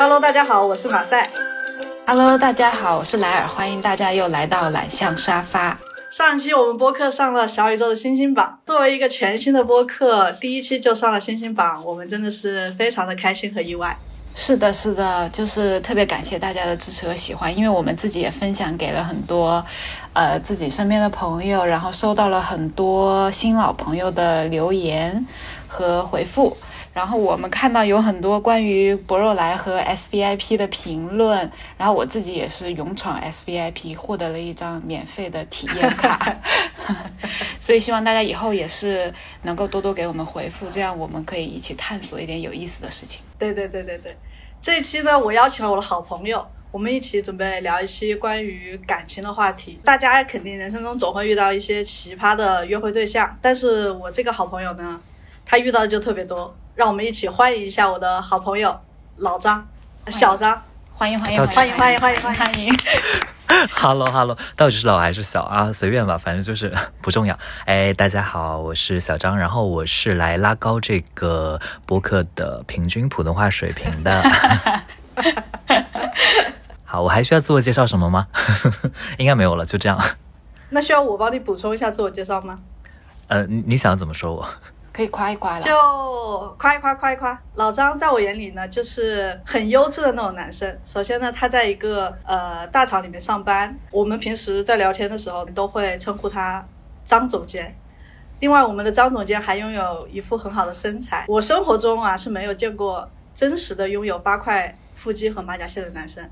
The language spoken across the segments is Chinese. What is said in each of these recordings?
Hello，大家好，我是马赛。Hello，大家好，我是莱尔，欢迎大家又来到懒象沙发。上期我们播客上了小宇宙的星星榜，作为一个全新的播客，第一期就上了星星榜，我们真的是非常的开心和意外。是的，是的，就是特别感谢大家的支持和喜欢，因为我们自己也分享给了很多，呃，自己身边的朋友，然后收到了很多新老朋友的留言和回复。然后我们看到有很多关于博若莱和 SVIP 的评论，然后我自己也是勇闯 SVIP，获得了一张免费的体验卡，所以希望大家以后也是能够多多给我们回复，这样我们可以一起探索一点有意思的事情。对对对对对，这一期呢，我邀请了我的好朋友，我们一起准备聊一期关于感情的话题。大家肯定人生中总会遇到一些奇葩的约会对象，但是我这个好朋友呢，他遇到的就特别多。让我们一起欢迎一下我的好朋友老张、小张，欢迎欢迎欢迎欢迎欢迎欢迎欢迎。Hello Hello，到底是老还是小啊？随便吧，反正就是 不重要。哎，大家好，我是小张，然后我是来拉高这个播客的平均普通话水平的。好，我还需要自我介绍什么吗？应该没有了，就这样。那需要我帮你补充一下自我介绍吗？呃，你你想怎么说我？可以夸一夸了，就夸一夸，夸一夸。老张在我眼里呢，就是很优质的那种男生。首先呢，他在一个呃大厂里面上班，我们平时在聊天的时候都会称呼他张总监。另外，我们的张总监还拥有一副很好的身材。我生活中啊是没有见过真实的拥有八块腹肌和马甲线的男生，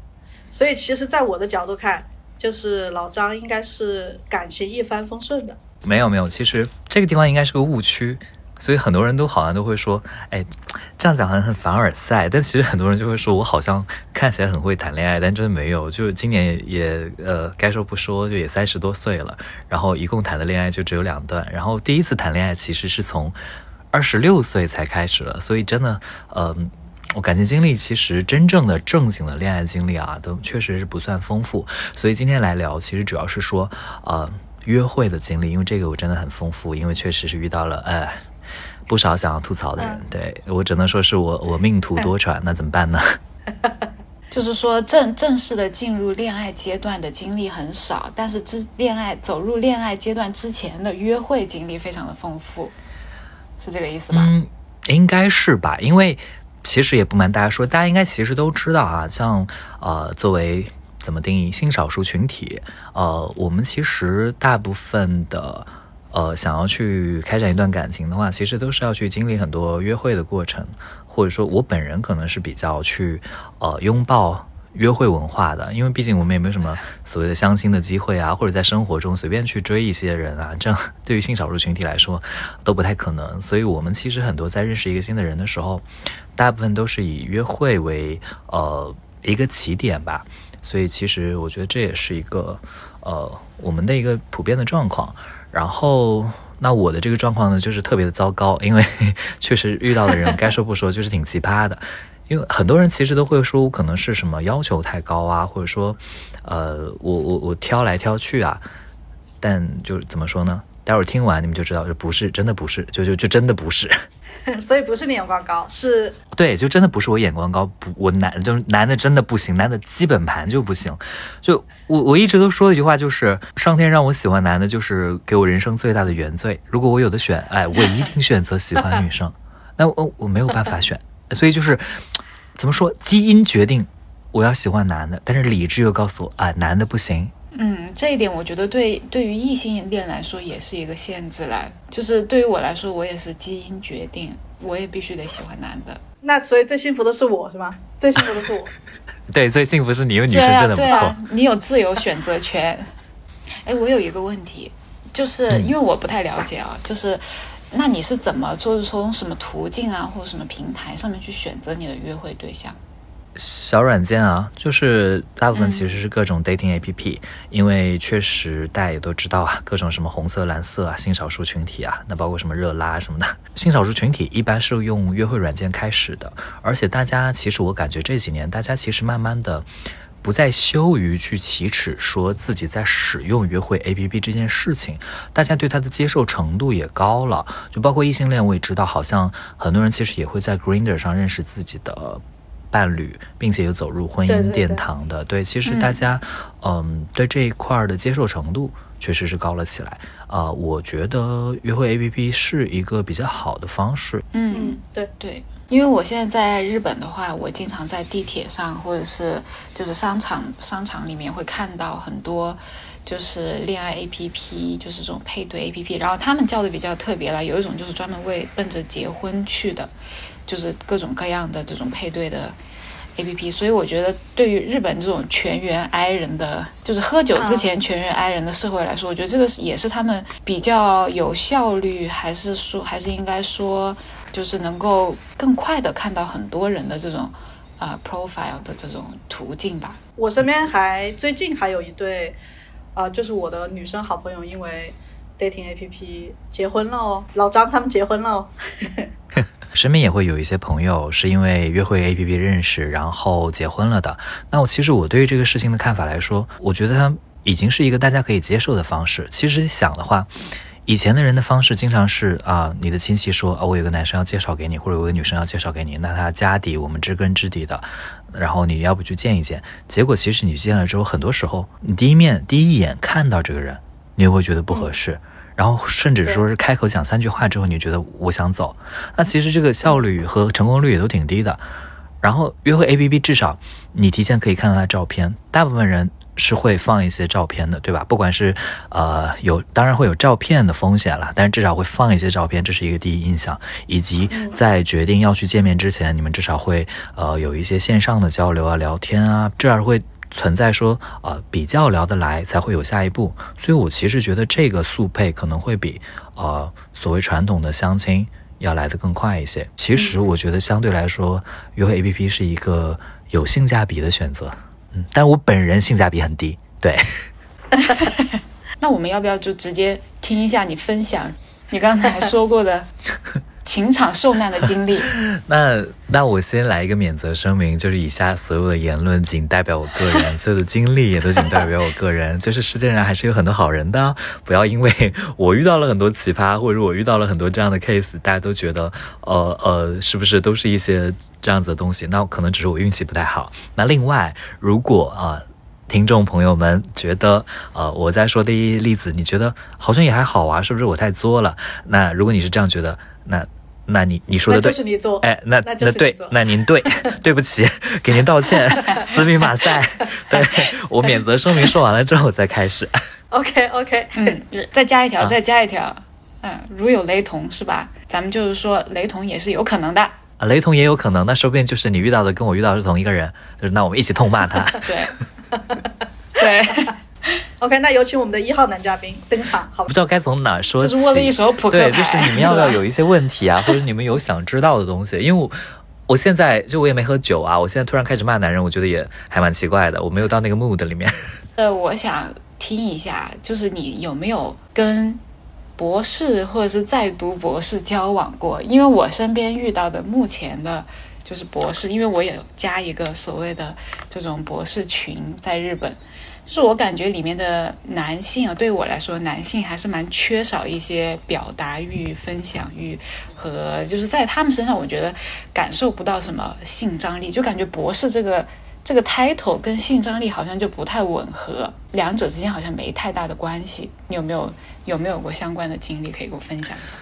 所以其实，在我的角度看，就是老张应该是感情一帆风顺的。没有没有，其实这个地方应该是个误区。所以很多人都好像都会说，哎，这样讲很很凡尔赛。但其实很多人就会说我好像看起来很会谈恋爱，但真的没有。就今年也呃，该说不说，就也三十多岁了，然后一共谈的恋爱就只有两段。然后第一次谈恋爱其实是从二十六岁才开始了，所以真的，嗯、呃，我感情经历其实真正的正经的恋爱经历啊，都确实是不算丰富。所以今天来聊，其实主要是说，呃，约会的经历，因为这个我真的很丰富，因为确实是遇到了，呃。不少想要吐槽的人，嗯、对我只能说是我我命途多舛，那怎么办呢？就是说正正式的进入恋爱阶段的经历很少，但是之恋爱走入恋爱阶段之前的约会经历非常的丰富，是这个意思吧？嗯，应该是吧，因为其实也不瞒大家说，大家应该其实都知道啊，像呃作为怎么定义性少数群体，呃，我们其实大部分的。呃，想要去开展一段感情的话，其实都是要去经历很多约会的过程，或者说我本人可能是比较去呃拥抱约会文化的，因为毕竟我们也没有什么所谓的相亲的机会啊，或者在生活中随便去追一些人啊，这样对于性少数群体来说都不太可能。所以我们其实很多在认识一个新的人的时候，大部分都是以约会为呃一个起点吧。所以其实我觉得这也是一个呃我们的一个普遍的状况。然后，那我的这个状况呢，就是特别的糟糕，因为 确实遇到的人，该说不说，就是挺奇葩的。因为很多人其实都会说，可能是什么要求太高啊，或者说，呃，我我我挑来挑去啊。但就怎么说呢？待会儿听完你们就知道，就不是，真的不是，就就就真的不是。所以不是你眼光高，是对，就真的不是我眼光高，不，我男就是男的真的不行，男的基本盘就不行。就我我一直都说的一句话就是，上天让我喜欢男的，就是给我人生最大的原罪。如果我有的选，哎，我一定选择喜欢女生。那我我没有办法选，所以就是怎么说，基因决定我要喜欢男的，但是理智又告诉我，啊，男的不行。嗯，这一点我觉得对对于异性恋来说也是一个限制啦。就是对于我来说，我也是基因决定，我也必须得喜欢男的。那所以最幸福的是我是吗？最幸福的是我。对，最幸福是你，因为女生真的不错。对啊，对啊你有自由选择权。哎，我有一个问题，就是因为我不太了解啊，就是那你是怎么，就是从什么途径啊，或者什么平台上面去选择你的约会对象？小软件啊，就是大部分其实是各种 dating APP，、嗯、因为确实大家也都知道啊，各种什么红色、蓝色啊，性少数群体啊，那包括什么热拉什么的，性少数群体一般是用约会软件开始的，而且大家其实我感觉这几年大家其实慢慢的不再羞于去启齿说自己在使用约会 APP 这件事情，大家对它的接受程度也高了，就包括异性恋，我也知道，好像很多人其实也会在 Grinder 上认识自己的。伴侣，并且有走入婚姻殿堂的。对，其实大家，嗯，对这一块儿的接受程度确实是高了起来。啊，我觉得约会 APP 是一个比较好的方式。嗯，对对，因为我现在在日本的话，我经常在地铁上或者是就是商场商场里面会看到很多。就是恋爱 A P P，就是这种配对 A P P，然后他们叫的比较特别了，有一种就是专门为奔着结婚去的，就是各种各样的这种配对的 A P P。所以我觉得，对于日本这种全员 I 人的，就是喝酒之前全员 I 人的社会来说，我觉得这个也是他们比较有效率，还是说，还是应该说，就是能够更快的看到很多人的这种啊 profile 的这种途径吧。我身边还最近还有一对。啊，就是我的女生好朋友，因为 dating A P P 结婚了哦，老张他们结婚了哦。身边也会有一些朋友是因为约会 A P P 认识，然后结婚了的。那我其实我对于这个事情的看法来说，我觉得它已经是一个大家可以接受的方式。其实想的话，以前的人的方式经常是啊，你的亲戚说啊，我有个男生要介绍给你，或者有个女生要介绍给你，那他家底我们知根知底的。然后你要不去见一见？结果其实你见了之后，很多时候你第一面第一眼看到这个人，你也会觉得不合适。然后甚至说是开口讲三句话之后，你觉得我想走。那其实这个效率和成功率也都挺低的。然后约会 APP 至少你提前可以看到他照片，大部分人。是会放一些照片的，对吧？不管是呃有，当然会有照片的风险了，但是至少会放一些照片，这是一个第一印象。以及在决定要去见面之前，你们至少会呃有一些线上的交流啊、聊天啊，这样会存在说呃比较聊得来，才会有下一步。所以我其实觉得这个速配可能会比呃所谓传统的相亲要来得更快一些。其实我觉得相对来说，约会 APP 是一个有性价比的选择。嗯，但我本人性价比很低，对。那我们要不要就直接听一下你分享你刚才说过的情场受难的经历？那那我先来一个免责声明，就是以下所有的言论仅代表我个人，所有的经历也都仅代表我个人。就是世界上还是有很多好人的，不要因为我遇到了很多奇葩，或者我遇到了很多这样的 case，大家都觉得呃呃，是不是都是一些。这样子的东西，那可能只是我运气不太好。那另外，如果啊，听众朋友们觉得，呃，我在说的例子，你觉得好像也还好啊，是不是我太作了？那如果你是这样觉得，那那你你说的对，就是你做，哎，那那对，那您对，对不起，给您道歉，斯密马赛，对我免责声明说完了之后再开始。OK OK，嗯，再加一条，再加一条，嗯，如有雷同是吧？咱们就是说雷同也是有可能的。啊，雷同也有可能，那说不定就是你遇到的跟我遇到的是同一个人，就是那我们一起痛骂他。对，对，OK，那有请我们的一号男嘉宾登场，好不知道该从哪说起。就是握了一手扑克对，就是你们要不要有一些问题啊，或者你们有想知道的东西？因为我我现在就我也没喝酒啊，我现在突然开始骂男人，我觉得也还蛮奇怪的，我没有到那个 mood 里面。呃，我想听一下，就是你有没有跟？博士或者是在读博士交往过，因为我身边遇到的目前的，就是博士，因为我也加一个所谓的这种博士群，在日本，是我感觉里面的男性啊，对我来说，男性还是蛮缺少一些表达欲、分享欲和，就是在他们身上，我觉得感受不到什么性张力，就感觉博士这个。这个 title 跟性张力好像就不太吻合，两者之间好像没太大的关系。你有没有有没有过相关的经历可以给我分享一下？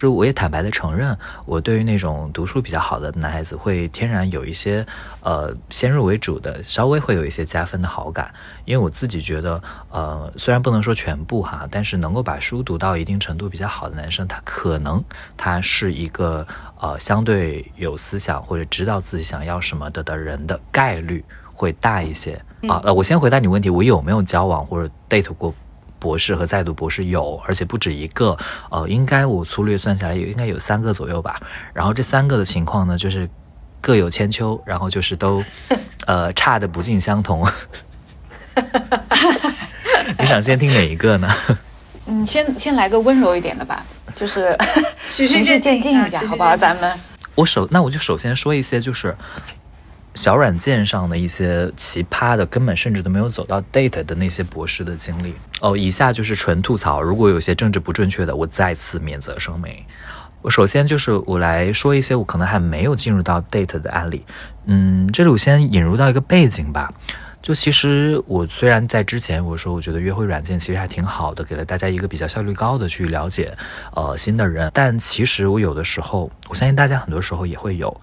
就我也坦白的承认，我对于那种读书比较好的男孩子会天然有一些呃先入为主的，稍微会有一些加分的好感。因为我自己觉得，呃，虽然不能说全部哈，但是能够把书读到一定程度比较好的男生，他可能他是一个。呃，相对有思想或者知道自己想要什么的的人的概率会大一些啊。呃，我先回答你问题，我有没有交往或者 date 过博士和在读博士？有，而且不止一个。呃，应该我粗略算下来，有应该有三个左右吧。然后这三个的情况呢，就是各有千秋，然后就是都 呃差的不尽相同。你想先听哪一个呢？嗯，先先来个温柔一点的吧。就是循序渐进一下，好不好？咱们我首那我就首先说一些就是小软件上的一些奇葩的，根本甚至都没有走到 date 的那些博士的经历哦。以下就是纯吐槽，如果有些政治不正确的，我再次免责声明。我首先就是我来说一些我可能还没有进入到 date 的案例。嗯，这里我先引入到一个背景吧。就其实我虽然在之前我说我觉得约会软件其实还挺好的，给了大家一个比较效率高的去了解呃新的人，但其实我有的时候，我相信大家很多时候也会有，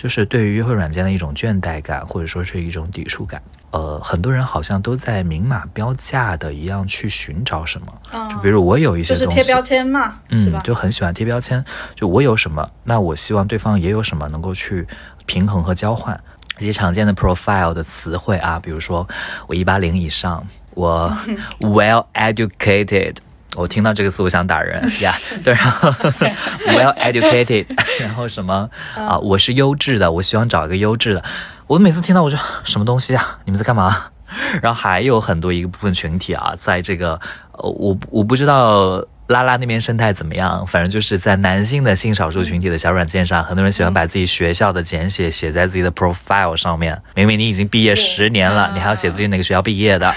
就是对于约会软件的一种倦怠感，或者说是一种抵触感。呃，很多人好像都在明码标价的一样去寻找什么，就比如我有一些就是贴标签嘛，嗯，就很喜欢贴标签，就我有什么，那我希望对方也有什么，能够去平衡和交换。一些常见的 profile 的词汇啊，比如说我一八零以上，我 well educated，我听到这个词我想打人 呀，对，然后 well educated，然后什么啊，我是优质的，我希望找一个优质的，我每次听到我就什么东西啊，你们在干嘛？然后还有很多一个部分群体啊，在这个呃，我我不知道。拉拉那边生态怎么样？反正就是在男性的性少数群体的小软件上，很多人喜欢把自己学校的简写写在自己的 profile 上面。明明你已经毕业十年了，你还要写自己哪个学校毕业的？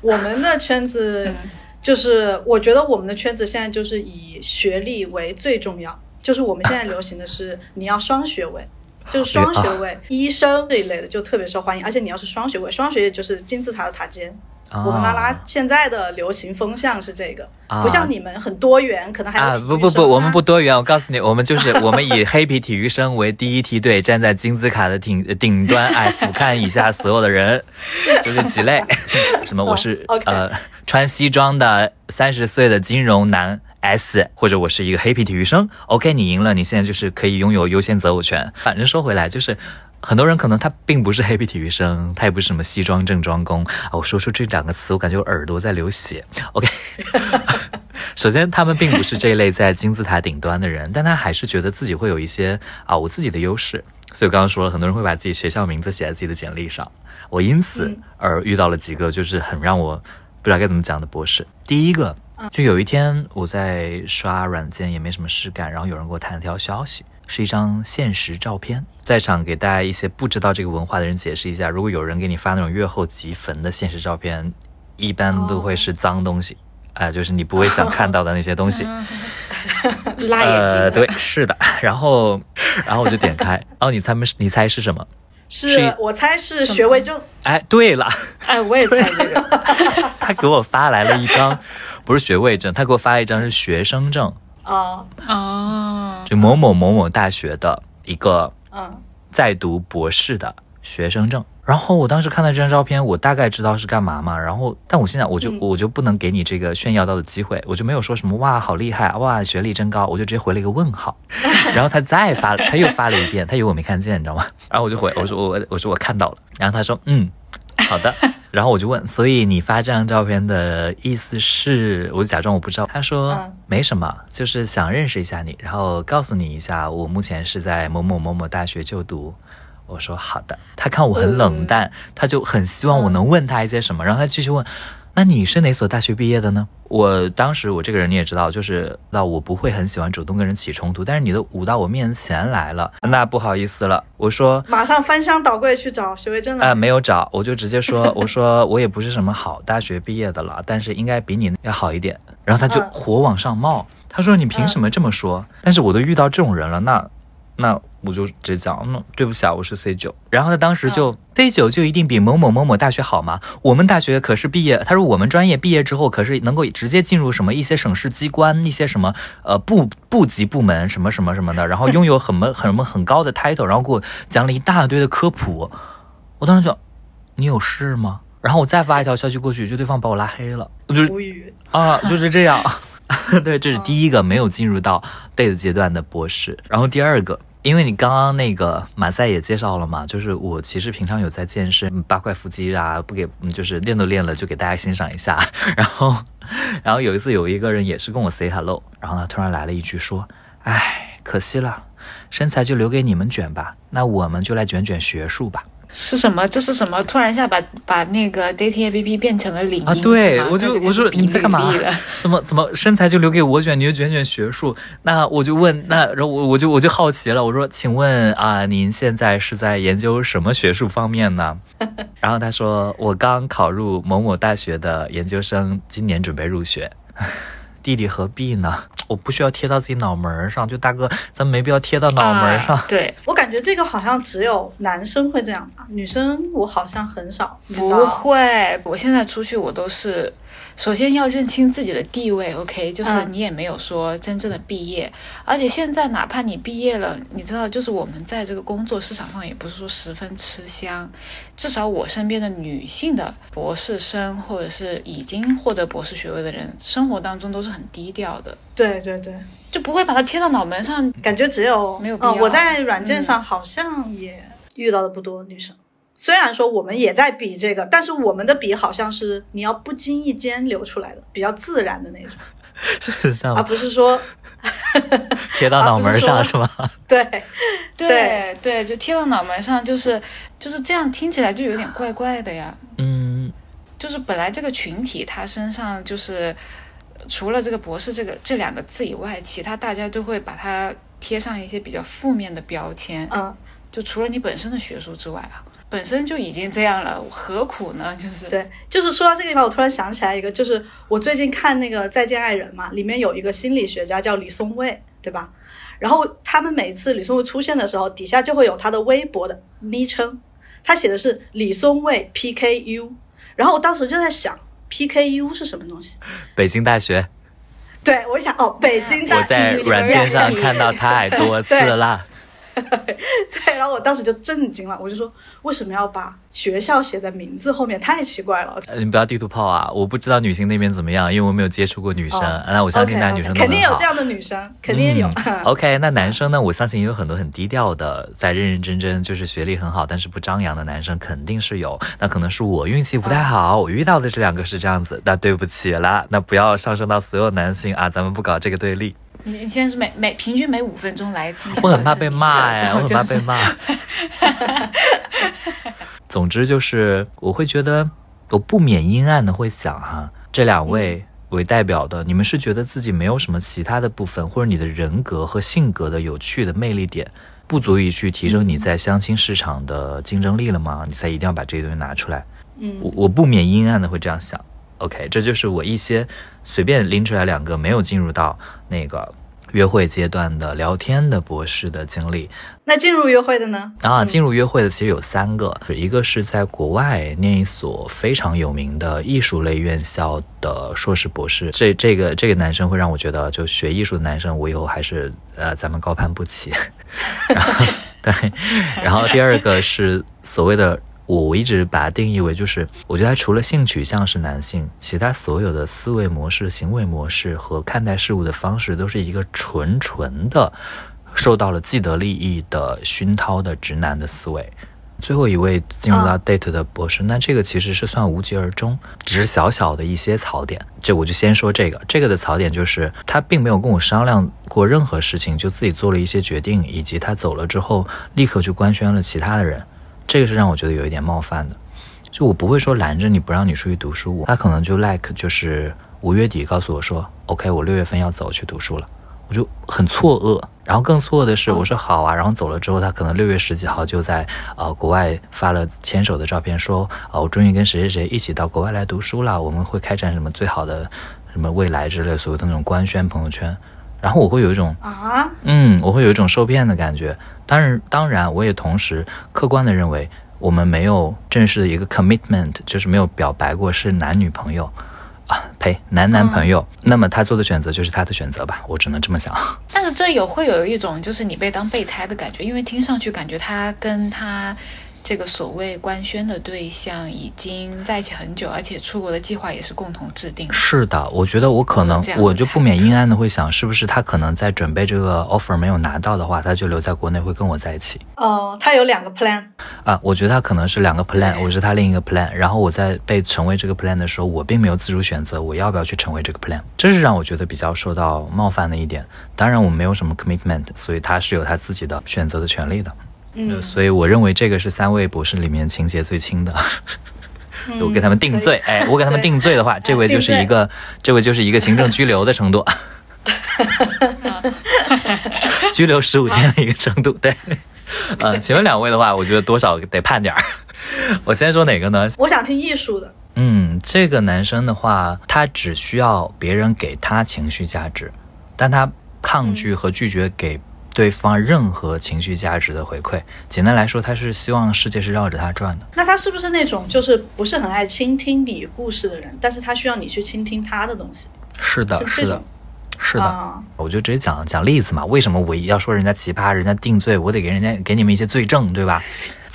我们的圈子就是，我觉得我们的圈子现在就是以学历为最重要。就是我们现在流行的是你要双学位，就是双学位，医生这一类的就特别受欢迎。而且你要是双学位，双学位就是金字塔的塔尖。我们拉拉现在的流行风向是这个，不像你们很多元，可能还有不不不，我们不多元。我告诉你，我们就是我们以黑皮体育生为第一梯队，站在金字塔的顶顶端，哎，俯瞰以下所有的人，就是几类。什么？我是呃穿西装的三十岁的金融男 S，或者我是一个黑皮体育生。OK，你赢了，你现在就是可以拥有优先择偶权。反正说回来就是。很多人可能他并不是 黑皮体育生，他也不是什么西装正装工啊。我说出这两个词，我感觉我耳朵在流血。OK，首先他们并不是这一类在金字塔顶端的人，但他还是觉得自己会有一些啊我自己的优势。所以我刚刚说了，很多人会把自己学校名字写在自己的简历上。我因此而遇到了几个就是很让我不知道该怎么讲的博士。第一个，就有一天我在刷软件，也没什么事干，然后有人给我弹了条消息。是一张现实照片，在场给大家一些不知道这个文化的人解释一下：如果有人给你发那种月后即焚的现实照片，一般都会是脏东西，哎，就是你不会想看到的那些东西。辣眼睛。对，是的。然后，然后我就点开，哦，你猜没？你猜是什么？是我猜是学位证。哎，对了。哎，我也猜这个。他给我发来了一张，不是学位证，他给我发了一张是学生证。哦哦，就某某某某大学的一个嗯，在读博士的学生证。然后我当时看到这张照片，我大概知道是干嘛嘛。然后，但我现在我就我就不能给你这个炫耀到的机会，我就没有说什么哇好厉害哇学历真高，我就直接回了一个问号。然后他再发，他又发了一遍，他以为我没看见，你知道吗？然后我就回我说我我说我看到了。然后他说嗯。好的，然后我就问，所以你发这张照片的意思是？我就假装我不知道。他说没什么，就是想认识一下你，然后告诉你一下，我目前是在某某某某大学就读。我说好的。他看我很冷淡，他就很希望我能问他一些什么，然后他继续问。那你是哪所大学毕业的呢？我当时我这个人你也知道，就是那我不会很喜欢主动跟人起冲突，但是你都舞到我面前来了，那不好意思了。我说马上翻箱倒柜去找学位证了。啊，没有找，我就直接说，我说我也不是什么好大学毕业的了，但是应该比你要好一点。然后他就火往上冒，他说你凭什么这么说？但是我都遇到这种人了，那。那我就直接讲，那对不起啊，我是 C 九。然后他当时就 C 九就一定比某某某某大学好吗？我们大学可是毕业，他说我们专业毕业之后可是能够直接进入什么一些省市机关，一些什么呃部部级部门什么什么什么的，然后拥有很么很么很高的 title，然后给我讲了一大堆的科普。我当时就，你有事吗？然后我再发一条消息过去，就对方把我拉黑了。我就无语啊，就是这样。对，这是第一个没有进入到 date 阶段的博士。然后第二个。因为你刚刚那个马赛也介绍了嘛，就是我其实平常有在健身，八块腹肌啊，不给，就是练都练了，就给大家欣赏一下。然后，然后有一次有一个人也是跟我 say hello，然后呢突然来了一句说，哎，可惜了，身材就留给你们卷吧，那我们就来卷卷学术吧。是什么？这是什么？突然一下把把那个 dating app 变成了领英啊？对，我就我说你在干嘛？怎么怎么身材就留给我卷，你就卷卷学术？那我就问，那然后我我就我就好奇了，我说，请问啊，您现在是在研究什么学术方面呢？然后他说，我刚考入某某大学的研究生，今年准备入学。弟弟何必呢？我不需要贴到自己脑门上，就大哥，咱没必要贴到脑门上。啊对，我感觉这个好像只有男生会这样吧，女生我好像很少。不会，我现在出去我都是，首先要认清自己的地位，OK，就是嗯。你也没有说真正的毕业，而且现在哪怕你毕业了，你知道，就是我们在这个工作市场上也不是说十分吃香，至少我身边的女性的博士生或者是已经获得博士学位的人，生活当中都是很低调的，对对对，就不会把它贴到脑门上。感觉只有嗯，没有必要。我在软件上好像也遇到的不多女生。虽然说我们也在比这个，但是我们的比好像是你要不经意间流出来的，比较自然的那种，是这样而不是说 贴到脑门上是吗？对对对，就贴到脑门上，就是就是这样，听起来就有点怪怪的呀。嗯，就是本来这个群体他身上就是呃除了这个博士这个这两个字以外，其他大家都会把它贴上一些比较负面的标签。嗯，就除了你本身的学术之外啊，本身就已经这样了，何苦呢？就是对，就是说到这个地方，我突然想起来一个，就是我最近看那个《再见爱人》嘛，里面有一个心理学家叫李松蔚，对吧？然后他们每次李松蔚出现的时候，底下就会有他的微博的昵称，他写的是李松蔚 PKU，然后我当时就在想，PKU 是什么东西？北京大学，对我一想，哦，北京大学我在软件上看到太多次了。对，然后我当时就震惊了，我就说，为什么要把学校写在名字后面？太奇怪了。呃你不要地图炮啊！我不知道女性那边怎么样，因为我没有接触过女生。哦那我相信大家女生都肯定有这样的女生，肯定有。嗯 OK，那男生呢？我相信也有很多很低调的，在认认真真，就是学历很好，但是不张扬的男生肯定是有。那可能是我运气不太好，我遇到的这两个是这样子。那对不起啦，那不要上升到所有男性啊，咱们不搞这个对立。你你现在是每每平均每五分钟来一次，我很怕被骂哎，我很怕被就是骂。总之就是，我会觉得我不免阴暗的会想哈，这两位为代表的，你们是觉得自己没有什么其他的部分，或者你的人格和性格的有趣的魅力点，不足以去提升你在相亲市场的竞争力了吗？你才一定要把这些东西拿出来。嗯我我不免阴暗的会这样想。OK，这就是我一些随便拎出来两个没有进入到那个约会阶段的聊天的博士的经历。那进入约会的呢？啊，进入约会的其实有三个，一个是在国外念一所非常有名的艺术类院校的硕士博士，这这个这个男生会让我觉得，就学艺术的男生，我以后还是呃咱们高攀不起。然后对，然后第二个是所谓的。我一直把它定义为，就是我觉得他除了性取向是男性，其他所有的思维模式、行为模式和看待事物的方式，都是一个纯纯的受到了既得利益的熏陶的直男的思维。最后一位进入到 date 的博士，那这个其实是算无疾而终，只是小小的一些槽点。这我就先说这个，这个的槽点就是他并没有跟我商量过任何事情，就自己做了一些决定，以及他走了之后立刻就官宣了其他的人，这个是让我觉得有一点冒犯的。就我不会说拦着你不让你出去读书，他可能就 like 就是五月底告诉我说，OK，我六月份要走去读书了。我就很错愕，然后更错愕的是，我说好啊，然后走了之后，他可能六月十几号就在呃国外发了牵手的照片，说啊、我终于跟谁谁谁一起到国外来读书了，我们会开展什么最好的什么未来之类所谓的那种官宣朋友圈，然后我会有一种啊，嗯，我会有一种受骗的感觉。当然，当然，我也同时客观的认为，我们没有正式的一个 commitment，就是没有表白过是男女朋友啊，呸，男男朋友。那么他做的选择就是他的选择吧，我只能这么想。但是这有会有一种就是你被当备胎的感觉，因为听上去感觉他跟他这个所谓官宣的对象已经在一起很久，而且出国的计划也是共同制定的。是的，我觉得我可能我就不免阴暗的会想，是不是他可能在准备这个 offer 没有拿到的话，他就留在国内会跟我在一起。哦，他有两个 plan，啊，我觉得他可能是两个 plan，我是他另一个 plan，然后我在被成为这个 plan 的时候，我并没有自主选择我要不要去成为这个 plan，这是让我觉得比较受到冒犯的一点。当然，我没有什么 commitment，所以他是有他自己的选择的权利的。嗯，所以我认为这个是三位博士里面情节最轻的。嗯我给他们定罪，哎，我给他们定罪的话，这位就是一个，这位就是一个行政拘留的程度，拘留十五天的一个程度。对，嗯，前面两位的话，我觉得多少得判点儿。我先说哪个呢？我想听艺术的，嗯，这个男生的话，他只需要别人给他情绪价值，但他抗拒和拒绝给对方任何情绪价值的回馈。简单来说，他是希望世界是绕着他转的。那他是不是那种就是不是很爱倾听你故事的人，但是他需要你去倾听他的东西？是的，是的是的。啊我就直接讲讲例子嘛。为什么我要说人家奇葩，人家定罪，我得给人家给你们一些罪证，对吧？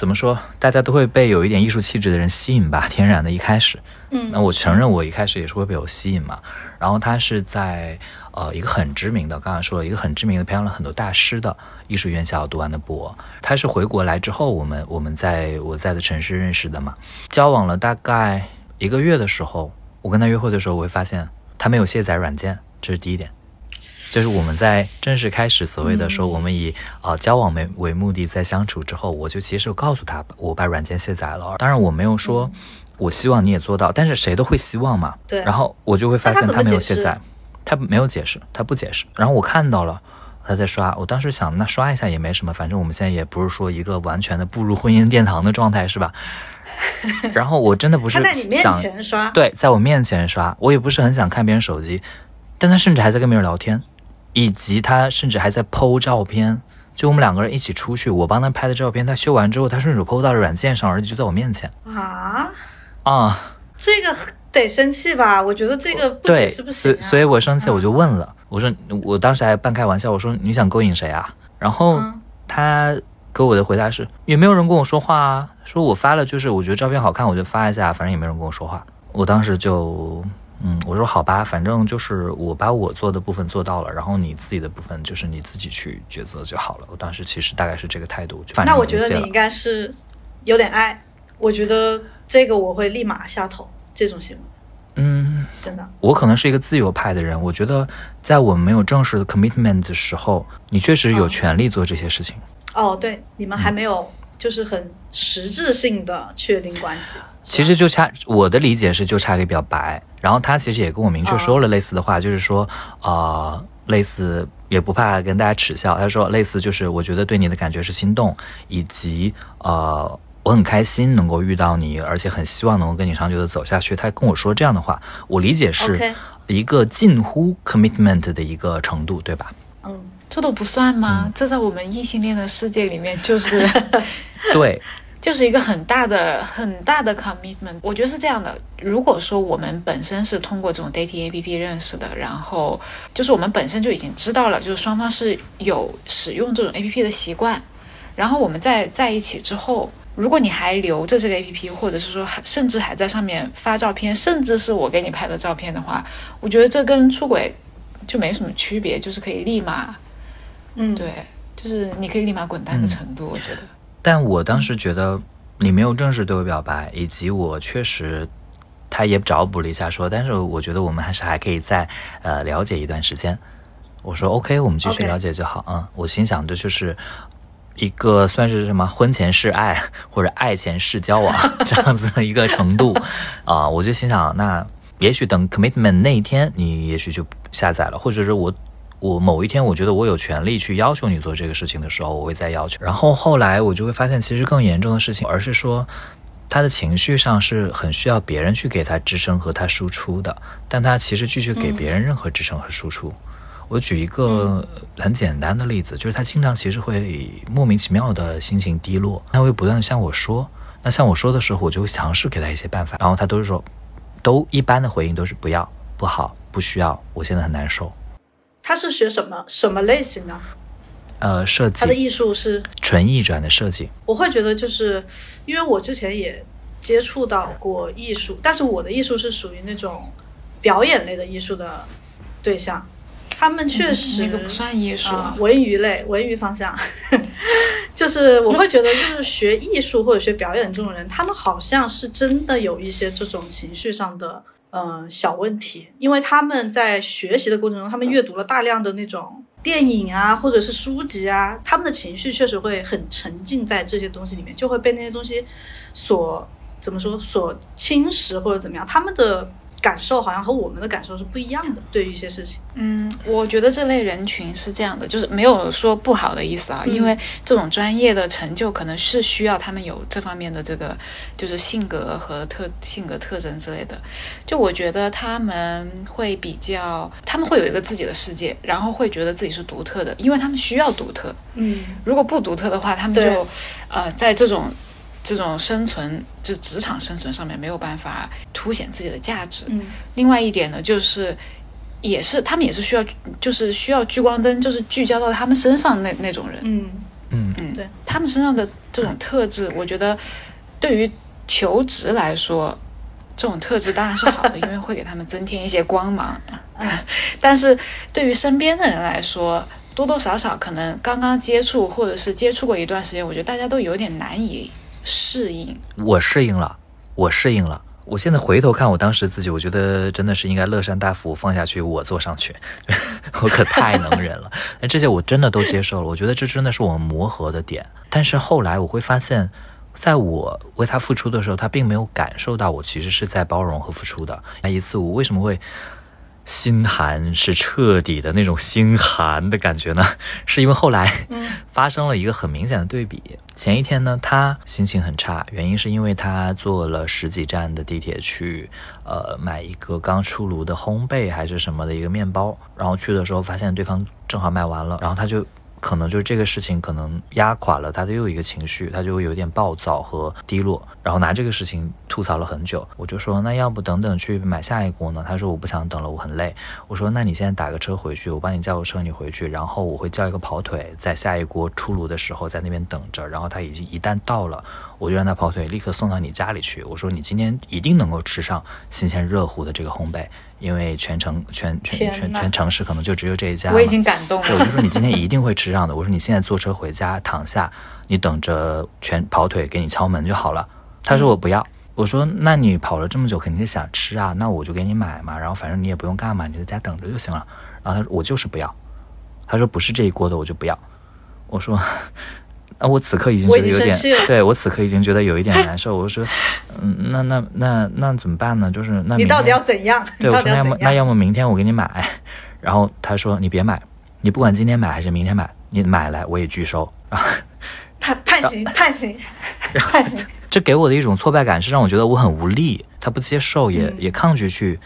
怎么说？大家都会被有一点艺术气质的人吸引吧？天然的，一开始。嗯，那我承认，我一开始也是会被我吸引嘛。然后他是在呃一个很知名的，刚才说了一个很知名的，培养了很多大师的艺术院校读完的博。他是回国来之后，我们我们在我在的城市认识的嘛。交往了大概一个月的时候，我跟他约会的时候，我会发现他没有卸载软件，这是第一点。就是我们在正式开始所谓的说我们以呃交往为为目的在相处之后，我就其实告诉他我把软件卸载了，当然我没有说我希望你也做到，但是谁都会希望嘛。对。然后我就会发现他没有卸载，他没有解释，他不解释。然后我看到了他在刷，我当时想那刷一下也没什么，反正我们现在也不是说一个完全的步入婚姻殿堂的状态，是吧？然后我真的不是他在你面想前刷，对，在我面前刷，我也不是很想看别人手机，但他甚至还在跟别人聊天，以及他甚至还在剖照片。就我们两个人一起出去，我帮他拍的照片，他修完之后，他顺手剖到了软件上，而且就在我面前啊，啊。这个得生气吧？我觉得这个不解对，释不所以行啊。所以我生气，嗯我就问了，我说我当时还半开玩笑，我说你想勾引谁啊？然后嗯他给我的回答是，也没有人跟我说话啊，说我发了，就是我觉得照片好看，我就发一下，反正也没人跟我说话。我当时就，嗯，我说好吧，反正就是我把我做的部分做到了，然后你自己的部分就是你自己去抉择就好了。我当时其实大概是这个态度，就反正那我觉得你应该是有点爱，我觉得这个我会立马下头这种行为，嗯。真的。我可能是一个自由派的人，我觉得在我们没有正式的 commitment 的时候，你确实有嗯权利做这些事情。哦，对，你们还没有就是很实质性的确定关系。其实就差我的理解是就差一个表白，然后他其实也跟我明确说了类似的话，就是说呃类似也不怕跟大家耻笑，他说类似就是我觉得对你的感觉是心动，以及呃我很开心能够遇到你，而且很希望能够跟你长久的走下去。他跟我说这样的话，我理解是一个近乎 commitment 的一个程度，对吧？嗯，这都不算吗？这在我们异性恋的世界里面就是 对，就是一个很大的很大的 commitment。我觉得是这样的，如果说我们本身是通过这种 dating APP 认识的，然后就是我们本身就已经知道了，就是双方是有使用这种 APP 的习惯，然后我们在在一起之后。如果你还留着这个 A P P，或者是说还甚至还在上面发照片，甚至是我给你拍的照片的话，我觉得这跟出轨就没什么区别，就是可以立马，嗯，对，就是你可以立马滚蛋的程度，我觉得。但我当时觉得你没有正式对我表白，以及我确实，他也找补了一下说，但是我觉得我们还是还可以再呃了解一段时间。我说 OK，我们继续了解就好。嗯，我心想这就是一个算是什么婚前试爱 或者爱前试交往 这样子的一个程度啊、我就心想那也许等 commitment 那一天你也许就下载了，或者是我。我某一天，我觉得我有权利去要求你做这个事情的时候，我会再要求。然后后来我就会发现，其实更严重的事情，而是说他的情绪上是很需要别人去给他支撑和他输出的，但他其实拒绝给别人任何支撑和输出。我举一个很简单的例子，就是他经常其实会莫名其妙的心情低落，他会不断的向我说。那向我说的时候，我就会尝试给他一些办法，然后他都是说，都一般的回应都是不要、不好、不需要，我现在很难受。他是学什么什么类型的？呃，设计，他的艺术是，纯艺转的设计，我会觉得就是，因为我之前也接触到过艺术，但是我的艺术是属于那种表演类的艺术的对象，他们确实、那个不算艺术啊，文娱类、文娱方向，就是我会觉得，就是学艺术或者学表演这种人，他们好像是真的有一些这种情绪上的呃小问题，因为他们在学习的过程中，他们阅读了大量的那种电影啊，或者是书籍啊，他们的情绪确实会很沉浸在这些东西里面，就会被那些东西所怎么说所侵蚀或者怎么样，他们的感受好像和我们的感受是不一样的，对于一些事情。嗯，我觉得这类人群是这样的，就是没有说不好的意思啊，因为这种专业的成就可能是需要他们有这方面的这个，就是性格和特性格特征之类的。就我觉得他们会比较，他们会有一个自己的世界，然后会觉得自己是独特的，因为他们需要独特。嗯，如果不独特的话，他们就呃在这种这种生存就职场生存上面没有办法凸显自己的价值。嗯另外一点呢，就是也是他们也是需要，就是需要聚光灯，就是聚焦到他们身上那那种人。嗯嗯嗯，对，他们身上的这种特质，我觉得对于求职来说，这种特质当然是好的，因为会给他们增添一些光芒。但是对于身边的人来说，多多少少可能刚刚接触，或者是接触过一段时间，我觉得大家都有点难以适应。我适应了，我适应了。我现在回头看我当时自己，我觉得真的是应该乐山大佛放下去，我坐上去，我可太能忍了。那这些我真的都接受了，我觉得这真的是我们磨合的点。但是后来我会发现，在我为他付出的时候，他并没有感受到我其实是在包容和付出的。那一次我为什么会心寒，是彻底的那种心寒的感觉呢？是因为后来发生了一个很明显的对比。前一天呢，他心情很差，原因是因为他坐了十几站的地铁去，呃，买一个刚出炉的烘焙还是什么的一个面包，然后去的时候发现对方正好卖完了，然后他就。可能就是这个事情可能压垮了他的又一个情绪，他就会有点暴躁和低落，然后拿这个事情吐槽了很久。我就说那要不等等去买下一锅呢？他说我不想等了，我很累。我说那你现在打个车回去，我帮你叫个车你回去，然后我会叫一个跑腿在下一锅出炉的时候在那边等着，然后他已经一旦到了，我就让他跑腿立刻送到你家里去。我说你今天一定能够吃上新鲜热乎的这个烘焙，因为全城全全全全城市可能就只有这一家。我已经感动了，我。就说你今天一定会吃上的。我说你现在坐车回家躺下，你等着全跑腿给你敲门就好了。他说我不要。我说那你跑了这么久，肯定是想吃啊，那我就给你买嘛。然后反正你也不用干嘛，你在家等着就行了。然后他说我就是不要。他说不是这一锅的我就不要。我说那我此刻已经觉得有点对我此刻已经觉得有一点难受。我说嗯，那那那那怎么办呢？就是那你到底要怎样？你对，我说那要么？那要么明天我给你买，然后他说你别买，你不管今天买还是明天买，你买来我也拒收。啊，判判刑判刑判刑。这给我的一种挫败感是让我觉得我很无力，他不接受也、嗯也抗拒去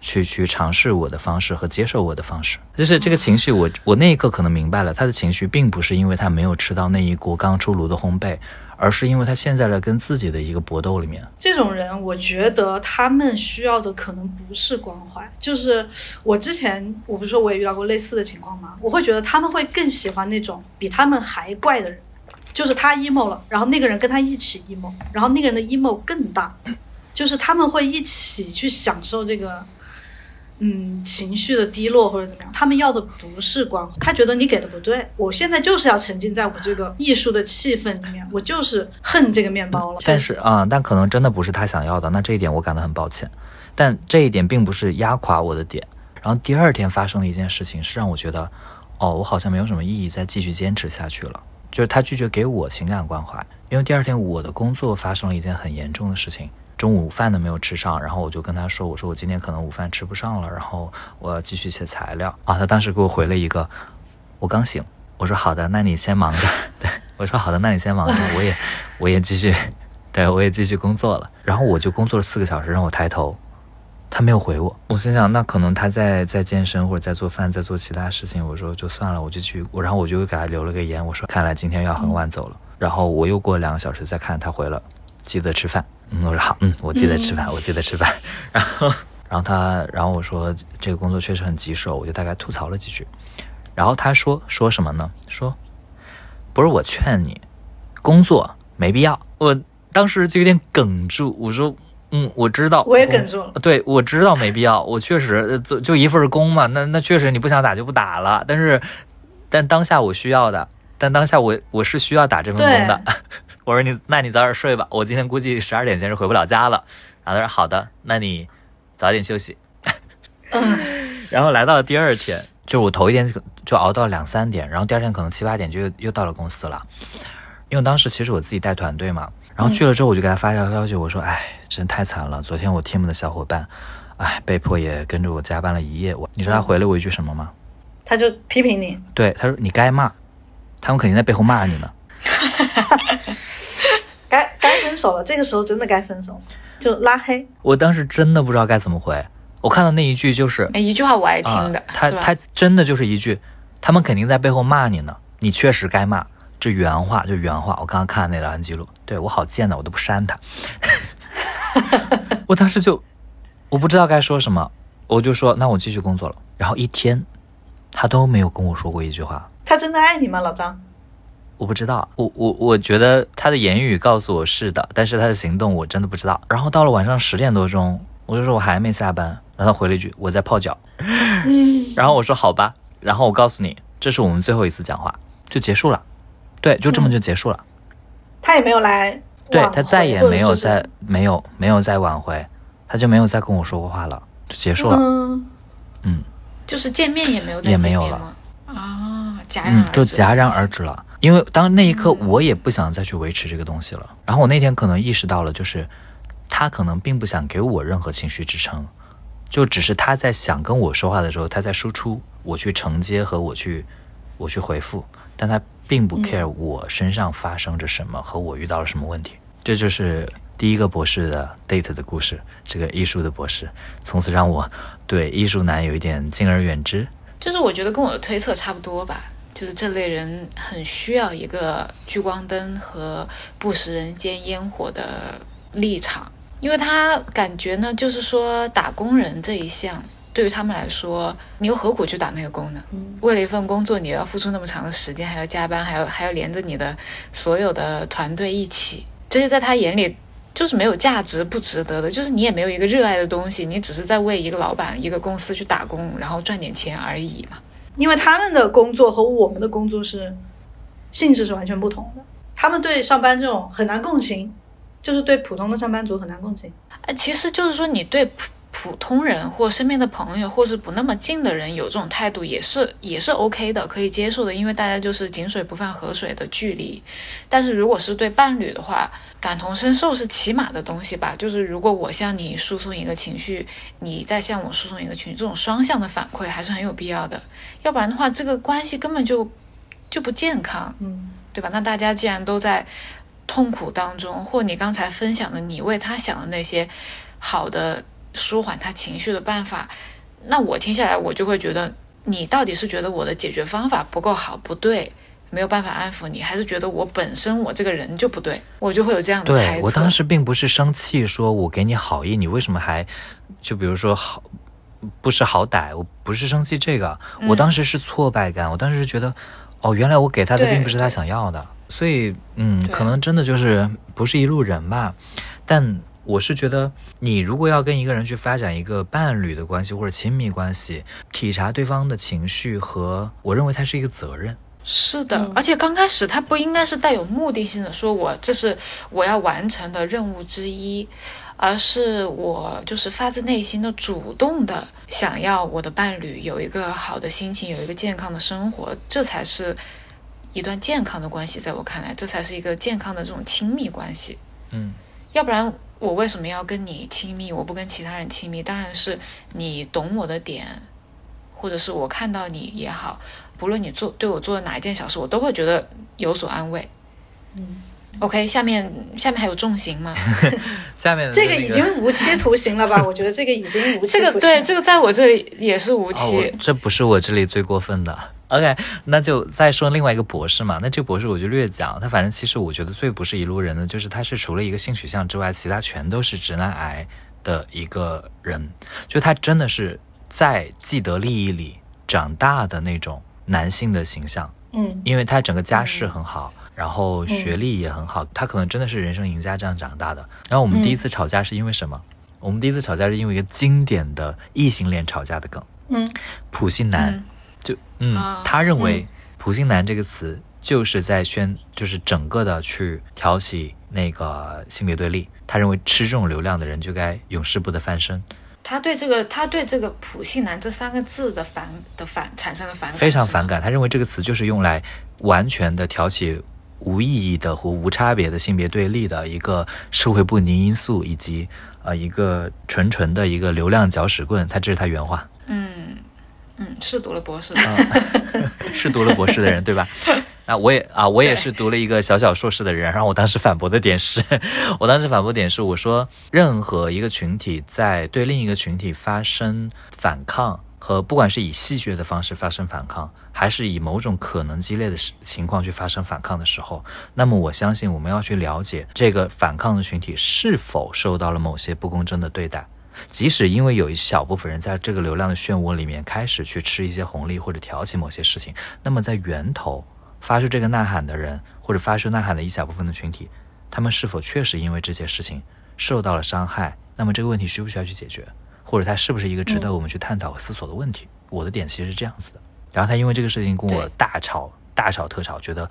去去尝试我的方式和接受我的方式，就是这个情绪我我那一刻可能明白了，他的情绪并不是因为他没有吃到那一锅刚出炉的烘焙，而是因为他陷在了跟自己的一个搏斗里面。这种人，我觉得他们需要的可能不是关怀，就是我之前我不是说我也遇到过类似的情况吗？我会觉得他们会更喜欢那种比他们还怪的人，就是他 emo 了，然后那个人跟他一起 emo，然后那个人的 emo 更大，就是他们会一起去享受这个。嗯，情绪的低落或者怎么样，他们要的不是关怀，他觉得你给的不对，我现在就是要沉浸在我这个艺术的气氛里面，我就是恨这个面包了。但是啊、但可能真的不是他想要的，那这一点我感到很抱歉。但这一点并不是压垮我的点。然后第二天发生了一件事情，是让我觉得，哦，我好像没有什么意义再继续坚持下去了。就是他拒绝给我情感关怀，因为第二天我的工作发生了一件很严重的事情，中午饭都没有吃上，然后我就跟他说，我说我今天可能午饭吃不上了，然后我要继续写材料啊。他当时给我回了一个，我刚醒。我说好的，那你先忙着。对我说好的，那你先忙着，我也我也继续，对我也继续工作了。然后我就工作了四个小时，让我抬头，他没有回我。我心想，那可能他在在健身或者在做饭，在做其他事情。我说就算了，我就去。然后我就给他留了个言，我说看来今天要很晚走了。然后我又过了两个小时再看他回了，记得吃饭。嗯，我说好，嗯，我记得吃饭，我记得吃饭。然后然后他然后我说这个工作确实很棘手，我就大概吐槽了几句。然后他说说什么呢？说不是我劝你，工作没必要。我当时就有点哽住，我说嗯，我知道，我也哽住了。对，我知道没必要，我确实呃就就一份工嘛，那那确实你不想打就不打了。但是，但当下我需要的，但当下我我是需要打这份工的。我说你，那你早点睡吧，我今天估计十二点前是回不了家了。然后他说好的，那你早点休息。嗯，然后来到第二天，就我头一天就就熬到两三点，然后第二天可能七八点就又又到了公司了。因为当时其实我自己带团队嘛，然后去了之后我就给他发条消息，我说：“哎，真太惨了，昨天我 team 的小伙伴，哎，被迫也跟着我加班了一夜。我，你知道他回了我一句什么吗？他就批评你，对，他说你该骂，他们肯定在背后骂你呢。该该分手了，这个时候真的该分手，就拉黑。我当时真的不知道该怎么回，我看到那一句就是，哎，一句话我爱听的，啊、他他真的就是一句，他们肯定在背后骂你呢，你确实该骂，这原话就原话。我刚刚看那聊天记录，对我好贱的，我都不删他。我当时就我不知道该说什么，我就说那我继续工作了。然后一天，他都没有跟我说过一句话。他真的爱你吗，老张？我不知道，我我我觉得他的言语告诉我是的，但是他的行动我真的不知道。然后到了晚上十点多钟，我就说我还没下班，然后他回了一句我在泡脚，然后我说好吧，然后我告诉你，这是我们最后一次讲话，就结束了，对，就这么就结束了。他也没有来对他再也没有再就是没有没有再挽回，他就没有再跟我说过话了，就结束了。嗯，嗯就是见面也没有再也没有了？啊，戛然而嗯止，，就戛然而止了。因为当那一刻嗯我也不想再去维持这个东西了。然后我那天可能意识到了，就是他可能并不想给我任何情绪支撑，就只是他在想跟我说话的时候，他在输出，我去承接和我去我去回复，但他并不 care 我身上发生着什么和我遇到了什么问题。这就是第一个博士的 date 的故事，这个艺术的博士，从此让我对艺术男有一点敬而远之。就是我觉得跟我的推测差不多吧，就是这类人很需要一个聚光灯和不食人间烟火的立场，因为他感觉呢，就是说打工人这一项。对于他们来说，你又何苦去打那个工呢？为了一份工作，你要付出那么长的时间，还要加班，还要还要连着你的所有的团队一起，这些在他眼里就是没有价值、不值得的。就是你也没有一个热爱的东西，你只是在为一个老板、一个公司去打工，然后赚点钱而已嘛。因为他们的工作和我们的工作是性质是完全不同的，他们对上班这种很难共情，就是对普通的上班族很难共情。哎，其实就是说，你对普普通人或身边的朋友，或是不那么近的人有这种态度，也是也是 OK 的，可以接受的，因为大家就是井水不犯河水的距离。但是如果是对伴侣的话，感同身受是起码的东西吧。就是如果我向你输送一个情绪，你再向我输送一个情绪，这种双向的反馈还是很有必要的。要不然的话，这个关系根本就就不健康。嗯，对吧？那大家既然都在痛苦当中，或你刚才分享的你为他想的那些好的舒缓他情绪的办法，那我听下来，我就会觉得你到底是觉得我的解决方法不够好，不对，没有办法安抚你，还是觉得我本身我这个人就不对？我就会有这样的猜测。对我当时并不是生气，说我给你好意，你为什么还就比如说好不识好歹？我不是生气这个，我当时是挫败感，我当时是觉得哦，原来我给他的并不是他想要的，所以嗯，可能真的就是不是一路人吧。但我是觉得，你如果要跟一个人去发展一个伴侣的关系或者亲密关系，体察对方的情绪和我认为它是一个责任。是的，嗯而且刚开始他不应该是带有目的性的，说我这是我要完成的任务之一，而是我就是发自内心的主动的想要我的伴侣有一个好的心情，有一个健康的生活，这才是一段健康的关系，在我看来，这才是一个健康的这种亲密关系。嗯，要不然我为什么要跟你亲密？我不跟其他人亲密，当然是你懂我的点，或者是我看到你也好，不论你做对我做的哪一件小事，我都会觉得有所安慰。嗯，OK，下面下面还有重刑吗？下面的这个已经无期徒刑了吧？我觉得这个已经无期徒刑了。这个对，这个在我这里也是无哦，期。我这不是我这里最过分的。OK，那就再说另外一个博士嘛。那这个博士我就略讲，他反正其实我觉得最不是一路人的，就是他是除了一个性取向之外，其他全都是直男癌的一个人。就他真的是在既得利益里长大的那种男性的形象，嗯因为他整个家世很好。然后学历也很好，他可能真的是人生赢家这样长大的。然后我们第一次吵架是因为什么？我们第一次吵架是因为一个经典的异性恋吵架的梗。嗯普信男，嗯就嗯，啊他认为“普信男”这个词就是在宣，就是整个的去挑起那个性别对立。他认为吃这种流量的人就该永世不得翻身，他对这个，他对这个“普信男”这三个字的反的反产生了反感，非常反。感。他认为这个词就是用来完全的挑起无意义的和无差别的性别对立的一个社会不宁因素，以及呃一个纯纯的一个流量搅屎棍。他这是他原话。嗯嗯，是读了博士的，是读了博士的人对吧？啊，我也啊，我也是读了一个小小硕士的人。然后我当时反驳的点是，我当时反驳点是，我说任何一个群体在对另一个群体发生反抗，和不管是以戏谑的方式发生反抗，还是以某种可能激烈的情况去发生反抗的时候，那么我相信我们要去了解这个反抗的群体是否受到了某些不公正的对待，即使因为有一小部分人在这个流量的漩涡里面开始去吃一些红利或者挑起某些事情，那么在源头。发出这个呐喊的人，或者发出呐喊的一小部分的群体，他们是否确实因为这些事情受到了伤害？那么这个问题需不需要去解决？或者它是不是一个值得我们去探讨和思索的问题？我的点其实是这样子的。然后他因为这个事情跟我大吵大吵特吵，觉得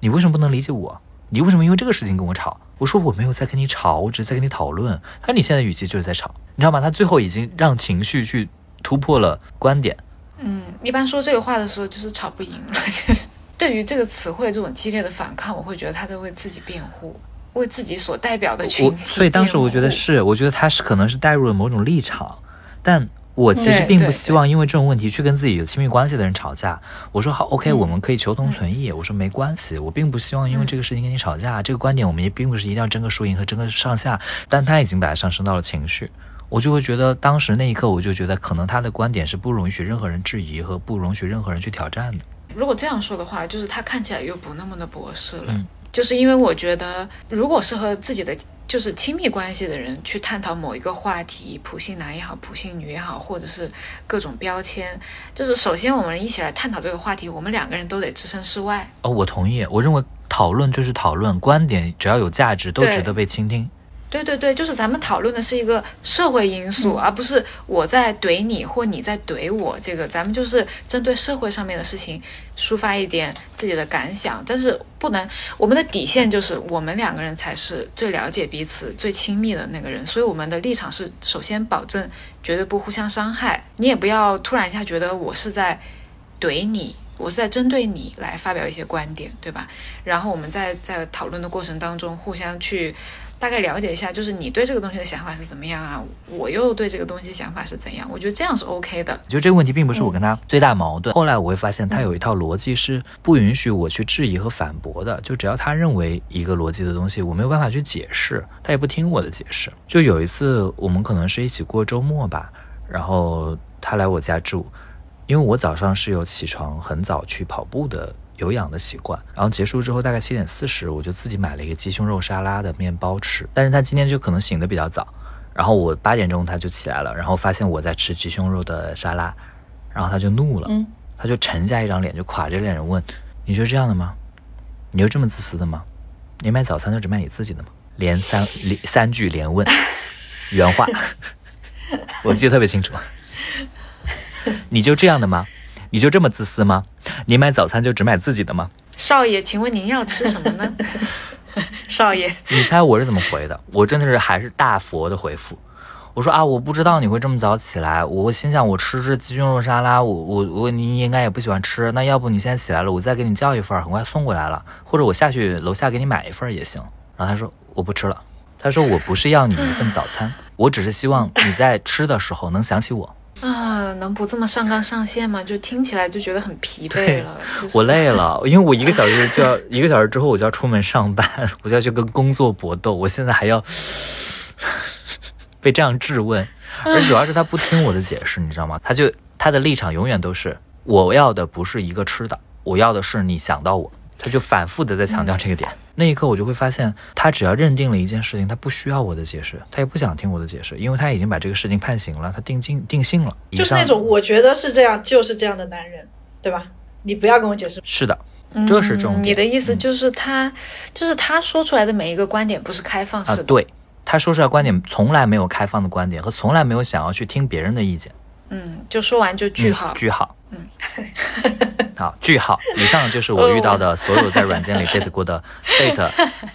你为什么不能理解我？你为什么因为这个事情跟我吵？我说我没有在跟你吵，我只是在跟你讨论。他说你现在语气就是在吵，你知道吗？他最后已经让情绪去突破了观点。嗯，一般说这个话的时候就是吵不赢了，就是。对于这个词汇这种激烈的反抗，我会觉得他在为自己辩护，为自己所代表的群体。所以当时我觉得是，我觉得他是可能是带入了某种立场，但我其实并不希望因为这种问题去跟自己有亲密关系的人吵架。我说好，OK，我们可以求同存异。我说没关系，我并不希望因为这个事情跟你吵架。这个观点我们也并不是一定要争个输赢和争个上下。但他已经把它上升到了情绪，我就会觉得当时那一刻，我就觉得可能他的观点是不容许任何人质疑和不容许任何人去挑战的。如果这样说的话，就是他看起来又不那么的博士了。就是因为我觉得，如果是和自己的就是亲密关系的人去探讨某一个话题，普信男也好，普信女也好，或者是各种标签，就是首先我们一起来探讨这个话题，我们两个人都得置身事外。哦，我同意。我认为讨论就是讨论，观点只要有价值，都值得被倾听。对对对，就是咱们讨论的是一个社会因素，而不是我在怼你或你在怼我。这个咱们就是针对社会上面的事情抒发一点自己的感想，但是不能，我们的底线就是我们两个人才是最了解彼此、最亲密的那个人，所以我们的立场是首先保证绝对不互相伤害。你也不要突然一下觉得我是在怼你，我是在针对你来发表一些观点，对吧？然后我们在在讨论的过程当中互相去。大概了解一下，就是你对这个东西的想法是怎么样啊？我又对这个东西想法是怎样？我觉得这样是 OK 的。就这个问题并不是我跟他最大矛盾。后来我会发现，他有一套逻辑是不允许我去质疑和反驳的。就只要他认为一个逻辑的东西，我没有办法去解释，他也不听我的解释。就有一次，我们可能是一起过周末吧，然后他来我家住，因为我早上是有起床很早去跑步的。有氧的习惯，然后结束之后大概七点四十，我就自己买了一个鸡胸肉沙拉的面包吃。但是他今天就可能醒得比较早，然后我八点钟他就起来了，然后发现我在吃鸡胸肉的沙拉，然后他就怒了，他就沉下一张脸，就垮着脸问：“你就这样的吗？你就这么自私的吗？你买早餐就只买你自己的吗？”连三连三句连问，原话，我记得特别清楚。你就这样的吗？你就这么自私吗？你买早餐就只买自己的吗？少爷，请问您要吃什么呢？少爷，你猜我是怎么回的？我真的是还是大佛的回复。我说啊，我不知道你会这么早起来。我心想，我吃这鸡胸肉沙拉，我我我你应该也不喜欢吃。那要不你现在起来了，我再给你叫一份，很快送过来了。或者我下去楼下给你买一份也行。然后他说我不吃了。他说我不是要你一份早餐，我只是希望你在吃的时候能想起我。啊，能不这么上纲上线吗？就听起来就觉得很疲惫了。我累了，因为我一个小时就要 一个小时之后我就要出门上班，我就要去跟工作搏斗。我现在还要 被这样质问，而主要是他不听我的解释，你知道吗？他就他的立场永远都是我要的不是一个吃的，我要的是你想到我。他就反复的在强调这个点。那一刻，我就会发现，他只要认定了一件事情，他不需要我的解释，他也不想听我的解释，因为他已经把这个事情判刑了，他定性定性了。就是那种我觉得是这样，就是这样的男人，对吧？你不要跟我解释。是的，这是重点。你的意思就是他，就是他说出来的每一个观点不是开放式的。对，他说出来观点从来没有开放的观点，和从来没有想要去听别人的意见。嗯，就说完就句号，句号。嗯，好，句号。以上就是我遇到的所有在软件里 date 过的 date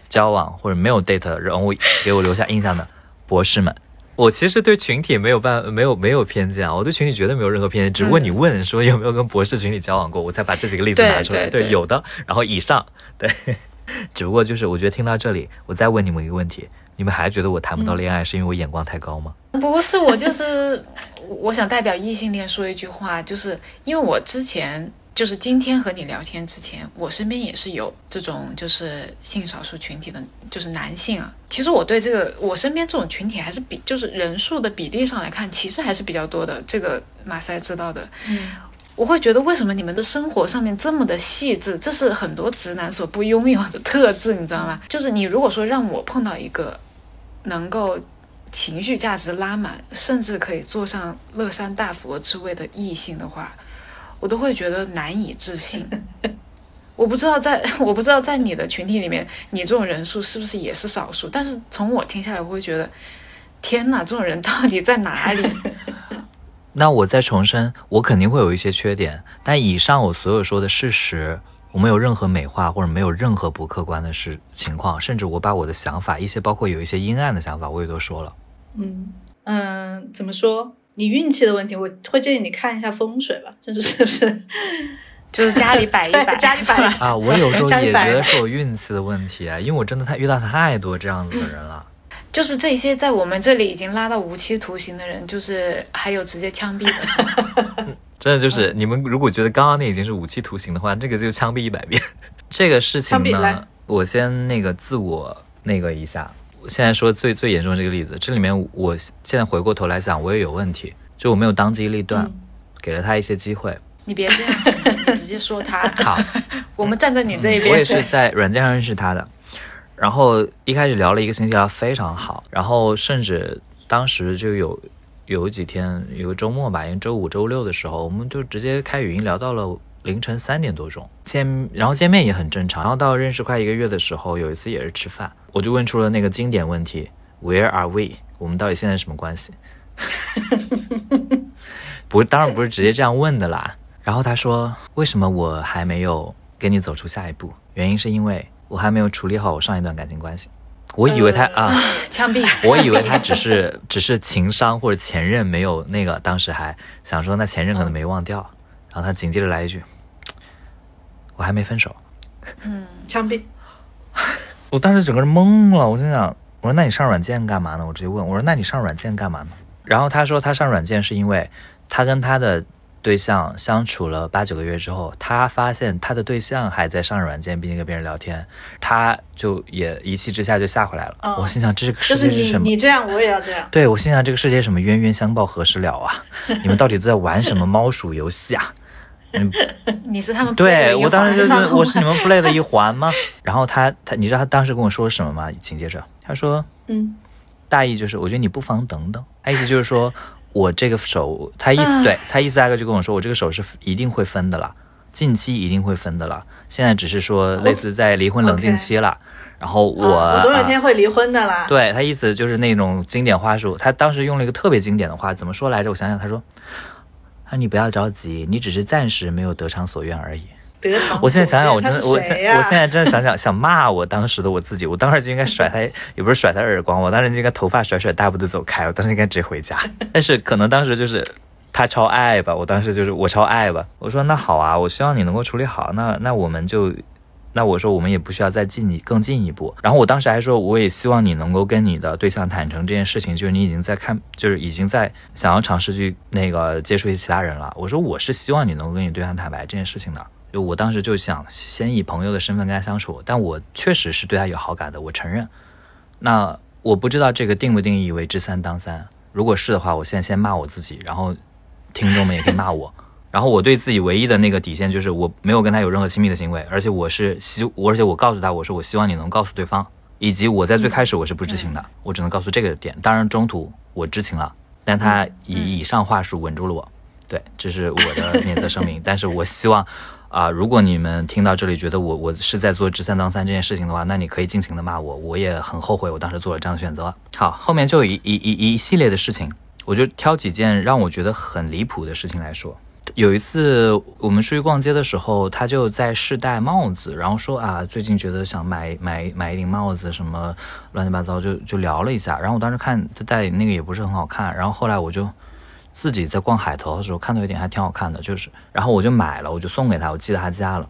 交往或者没有 date 人物给我留下印象的博士们。我其实对群体没有办没有没有偏见啊，我对群体绝对没有任何偏见。只不过你问说有没有跟博士群体交往过，我才把这几个例子拿出来。对，有的。然后以上，对。只不过就是我觉得听到这里，我再问你们一个问题：你们还觉得我谈不到恋爱是因为我眼光太高吗？不是，我就是 我想代表异性恋说一句话，就是因为我之前就是今天和你聊天之前，我身边也是有这种就是性少数群体的，就是男性啊。其实我对这个我身边这种群体还是比就是人数的比例上来看，其实还是比较多的。这个马赛知道的，嗯，我会觉得为什么你们的生活上面这么的细致，这是很多直男所不拥有的特质，你知道吗？就是你如果说让我碰到一个能够情绪价值拉满，甚至可以坐上乐山大佛之位的异性的话，我都会觉得难以置信。我不知道在 我不知道在你的群体里面，你这种人数是不是也是少数？但是从我听下来，我会觉得，天哪，这种人到底在哪里？那我再重申，我肯定会有一些缺点，但以上我所有说的事实，我没有任何美化或者没有任何不客观的事情况，甚至我把我的想法，一些包括有一些阴暗的想法，我也都说了。嗯嗯，怎么说？你运气的问题，我会建议你看一下风水吧，就是是不是？就是家里摆一摆，家里摆一摆啊，我有时候也觉得是我运气的问题啊，因为我真的太遇到太多这样子的人了。就是这些在我们这里已经拉到无期徒刑的人，就是还有直接枪毙的，是吗？真的就是，你们如果觉得刚刚那已经是无期徒刑的话，这个就枪毙一百遍。这个事情呢，我先那个自我那个一下。现在说最最严重的这个例子，这里面我现在回过头来想，我也有问题，就我没有当机立断，嗯给了他一些机会。你别这样，你直接说他。好，我们站在你这一边。我也是在软件上认识他的，然后一开始聊了一个星期，聊得非常好，然后甚至当时就有有几天有个周末吧，因为周五、周六的时候，我们就直接开语音聊到了凌晨三点多钟见，然后见面也很正常，然后到认识快一个月的时候，有一次也是吃饭，我就问出了那个经典问题：Where are we？我们到底现在什么关系？不是，当然不是直接这样问的啦。然后他说：“为什么我还没有跟你走出下一步？原因是因为我还没有处理好我上一段感情关系。”我以为他呃啊，枪毙。我以为他只是只是情商或者前任没有那个，当时还想说那前任可能没忘掉。然后他紧接着来一句：“我还没分手。嗯枪毙。”我当时整个人懵了，我心想：“我说那你上软件干嘛呢？”我直接问我说：“那你上软件干嘛呢？”然后他说他上软件是因为他跟他的对象相处了八九个月之后，他发现他的对象还在上软件，并且跟别人聊天，他就也一气之下就下回来了。哦我心想这个世界是什么？你这样，我也要这样。对我心想这个世界什么冤冤相报何时了啊？你们到底都在玩什么猫鼠游戏啊？嗯你是他们对我当时就环是我是你们 play 的一环吗？然后他他你知道他当时跟我说什么吗？紧接着他说嗯，大意就是我觉得你不妨等等，他意思就是说我这个手，他意思对他意思大概就跟我说我这个手是一定会分的了，近期一定会分的了，现在只是说类似在离婚冷静期了。然后我、啊我总有一啊天会离婚的啦。对他意思就是那种经典话术，他当时用了一个特别经典的话，怎么说来着？我想想，他说：“啊，你不要着急，你只是暂时没有得偿所愿而已。得偿我现在想想，我真的，我现我现在真的想想，想骂我当时的我自己，我当时就应该甩他，也不是甩他耳光，我当时就应该头发甩甩，大步的走开，我当时应该直接回家。但是可能当时就是他超爱吧，我当时就是我超爱吧，我说那好啊，我希望你能够处理好，那那我们就。那我说我们也不需要再进你更进一步，然后我当时还说我也希望你能够跟你的对象坦诚这件事情，就是你已经在看，就是已经在想要尝试去那个接触一些其他人了。我说我是希望你能够跟你对象坦白这件事情的，就我当时就想先以朋友的身份跟他相处，但我确实是对他有好感的，我承认。那我不知道这个定不定义为知三当三，如果是的话，我现在先骂我自己，然后听众们也可以骂我。然后我对自己唯一的那个底线就是我没有跟他有任何亲密的行为，而且我是希，我而且我告诉他我说我希望你能告诉对方，以及我在最开始我是不知情的，我只能告诉这个点。当然中途我知情了，但他以以上话术稳住了我。对，这是我的免责声明。但是我希望，啊、如果你们听到这里觉得我我是在做知三当三这件事情的话，那你可以尽情的骂我，我也很后悔我当时做了这样的选择。好，后面就一一一一系列的事情，我就挑几件让我觉得很离谱的事情来说。有一次我们出去逛街的时候，他就在试戴帽子，然后说啊，最近觉得想买买买一顶帽子，什么乱七八糟，就就聊了一下。然后我当时看他戴那个也不是很好看，然后后来我就自己在逛海淘的时候看到一点还挺好看的，就是然后我就买了，我就送给他，我寄到他家了。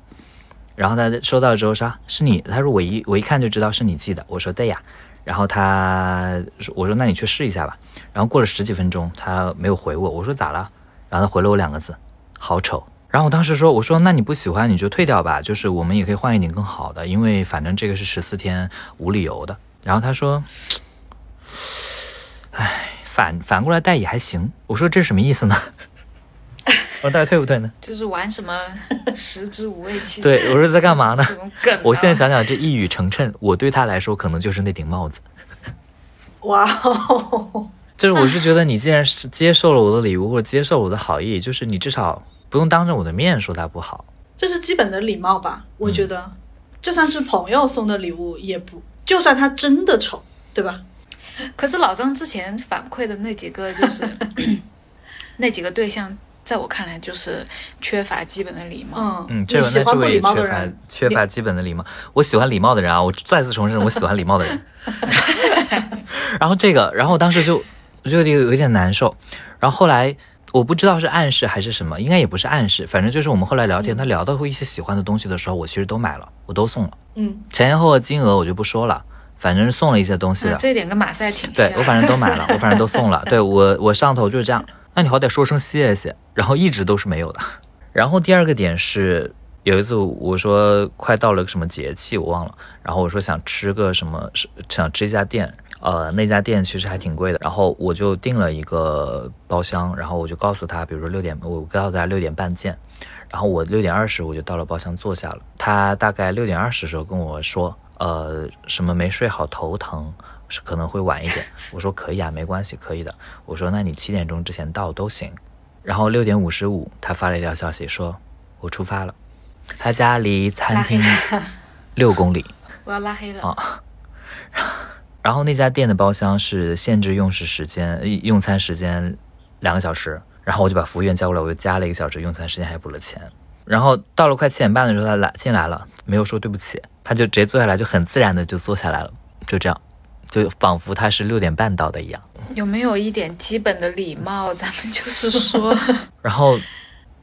然后他收到之后说是你，他说我一我一看就知道是你寄的，我说对呀。然后他我说那你去试一下吧。然后过了十几分钟，他没有回我，我说咋了？然后他回了我两个字，好丑。然后我当时说，我说那你不喜欢你就退掉吧，就是我们也可以换一点更好的，因为反正这个是十四天无理由的。然后他说，哎，反反过来带也还行。我说这是什么意思呢？我到底退不退呢？就是玩什么食之无味，弃对我说在干嘛呢？这种梗啊，我现在想想，这一语成谶，我对他来说可能就是那顶帽子。哇哦，就是我是觉得你既然是接受了我的礼物或者接受了我的好意，就是你至少不用当着我的面说他不好。这是基本的礼貌吧？我觉得，就算是朋友送的礼物，也不，就算他真的丑，对吧？可是老张之前反馈的那几个，就是 那几个对象，在我看来就是缺乏基本的礼貌。嗯嗯，这你喜欢不位那这位也缺乏，缺乏基本的礼貌。我喜欢礼貌的人啊，我再次重申，我喜欢礼貌的人。然后这个，然后我当时就我就有有一点难受。然后后来我不知道是暗示还是什么，应该也不是暗示，反正就是我们后来聊天，他聊到过一些喜欢的东西的时候，我其实都买了，我都送了。嗯，前前后后金额我就不说了，反正是送了一些东西的。啊这一点跟马赛挺像。对我反正都买了，我反正都送了。对我我上头就是这样，那你好歹说声谢谢，然后一直都是没有的。然后第二个点是有一次我说快到了个什么节气我忘了，然后我说想吃个什么，想吃一家店，呃那家店其实还挺贵的，然后我就订了一个包厢，然后我就告诉他，比如说六点，我告诉他六点半见。然后我六点二十我就到了包厢坐下了，他大概六点二十的时候跟我说，呃，什么没睡好头疼，是可能会晚一点。我说可以啊，没关系，可以的。我说那你七点钟之前到都行。然后六点五十五，他发了一条消息说，我出发了，他家离餐厅 六公里我要拉黑了。啊。然后那家店的包厢是限制用时时间，呃用餐时间两个小时。然后我就把服务员叫过来，我就加了一个小时用餐时间，还补了钱。然后到了快七点半的时候，他来进来了，没有说对不起，他就直接坐下来，就很自然的就坐下来了，就这样，就仿佛他是六点半到的一样。有没有一点基本的礼貌？咱们就是说，然后，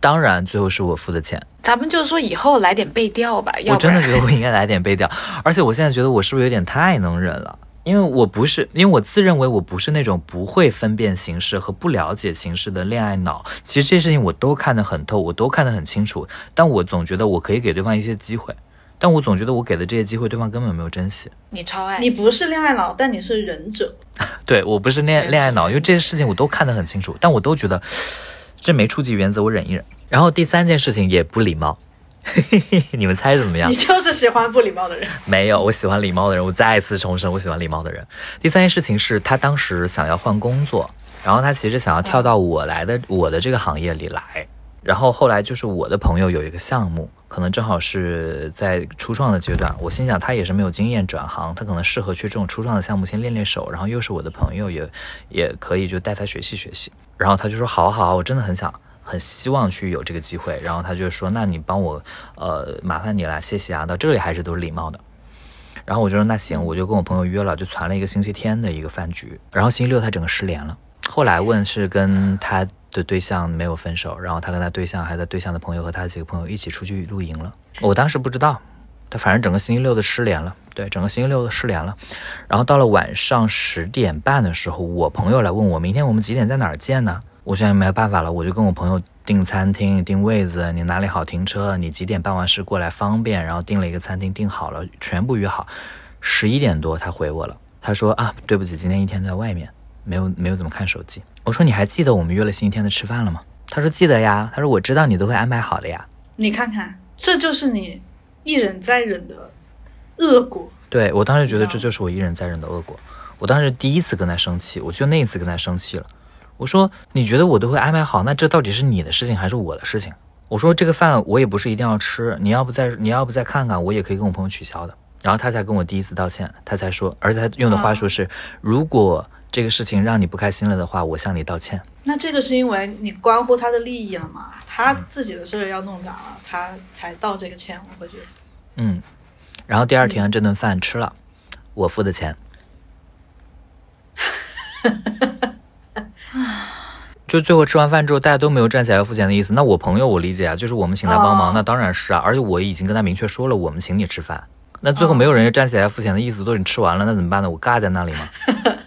当然最后是我付的钱，咱们就是说以后来点背调吧，要我真的觉得我应该来点背调，而且我现在觉得我是不是有点太能忍了？因为我不是，因为我自认为我不是那种不会分辨形式和不了解形式的恋爱脑。其实这些事情我都看得很透，我都看得很清楚，但我总觉得我可以给对方一些机会，但我总觉得我给的这些机会，对方根本没有珍惜。你超爱你不是恋爱脑，但你是忍者。对我不是恋恋爱脑，因为这些事情我都看得很清楚，但我都觉得这没触及原则，我忍一忍。然后第三件事情也不礼貌，你们猜怎么样你？就是喜欢不礼貌的人。没有，我喜欢礼貌的人。我再次重申，我喜欢礼貌的人。第三件事情是他当时想要换工作，然后他其实想要跳到我来的、我的这个行业里来。然后后来就是我的朋友有一个项目，可能正好是在初创的阶段，我心想他也是没有经验转行，他可能适合去这种初创的项目先练练手，然后又是我的朋友，也也可以就带他学习学习。然后他就说好好，我真的很想。很希望去有这个机会，然后他就说：“那你帮我，呃，麻烦你了，谢谢啊。”到这里还是都是礼貌的。然后我就说那行，我就跟我朋友约了，就传了一个星期天的一个饭局。然后星期六他整个失联了，后来问是跟他的对象没有分手，然后他跟他对象还在对象的朋友和他几个朋友一起出去露营了。我当时不知道，他反正整个星期六的失联了，对，整个星期六都失联了。然后到了晚上十点半的时候，我朋友来问我明天我们几点在哪儿见呢？我现在没有办法了，我就跟我朋友订餐厅、订位子，你哪里好停车，你几点办完事过来方便，然后订了一个餐厅，订好了，全部约好。十一点多他回我了，他说啊，对不起，今天一天都在外面，没有没有怎么看手机。我说你还记得我们约了星期天的吃饭了吗？他说记得呀，他说我知道你都会安排好的呀。你看看，这就是你一忍再忍的恶果。对我当时觉得这就是我一忍再忍的恶果。我当时第一次跟他生气，我就那一次跟他生气了。我说你觉得我都会安排好，那这到底是你的事情还是我的事情？我说这个饭我也不是一定要吃，你要不再你要不再看看，我也可以跟我朋友取消的。然后他才跟我第一次道歉，他才说，而且他用的话术是，如果这个事情让你不开心了的话，我向你道歉。那这个是因为你关乎他的利益了嘛？他自己的事儿要弄砸了，他才道这个歉。我会觉得，嗯，然后第二天这顿饭吃了，我付的钱。就最后吃完饭之后，大家都没有站起来要付钱的意思。那我朋友我理解啊，就是我们请他帮忙，哦那当然是啊。而且我已经跟他明确说了，我们请你吃饭。那最后没有人站起来付钱的意思，都已经吃完了，那怎么办呢？我尬在那里吗？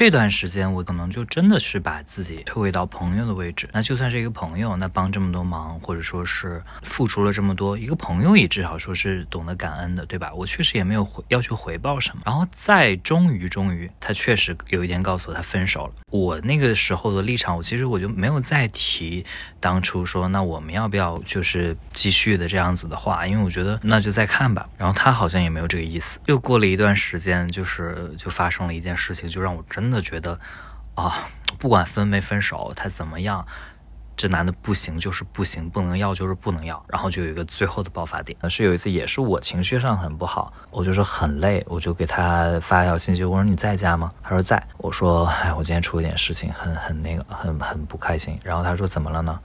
这段时间我可能就真的是把自己退回到朋友的位置。那就算是一个朋友，那帮这么多忙，或者说是付出了这么多，一个朋友也至少说是懂得感恩的，对吧？我确实也没有回要求回报什么。然后再终于终于，他确实有一天告诉我他分手了。我那个时候的立场，我其实我就没有再提当初说那我们要不要就是继续的这样子的话，因为我觉得那就再看吧。然后他好像也没有这个意思。又过了一段时间，就是就发生了一件事情，就让我真真的觉得啊，不管分没分手，他怎么样。这男的不行就是不行，不能要就是不能要，然后就有一个最后的爆发点。是有一次也是我情绪上很不好，我就说很累，我就给他发一条信息，我说你在家吗？他说在。我说哎，我今天出了点事情，很很那个，很很不开心。然后他说怎么了呢？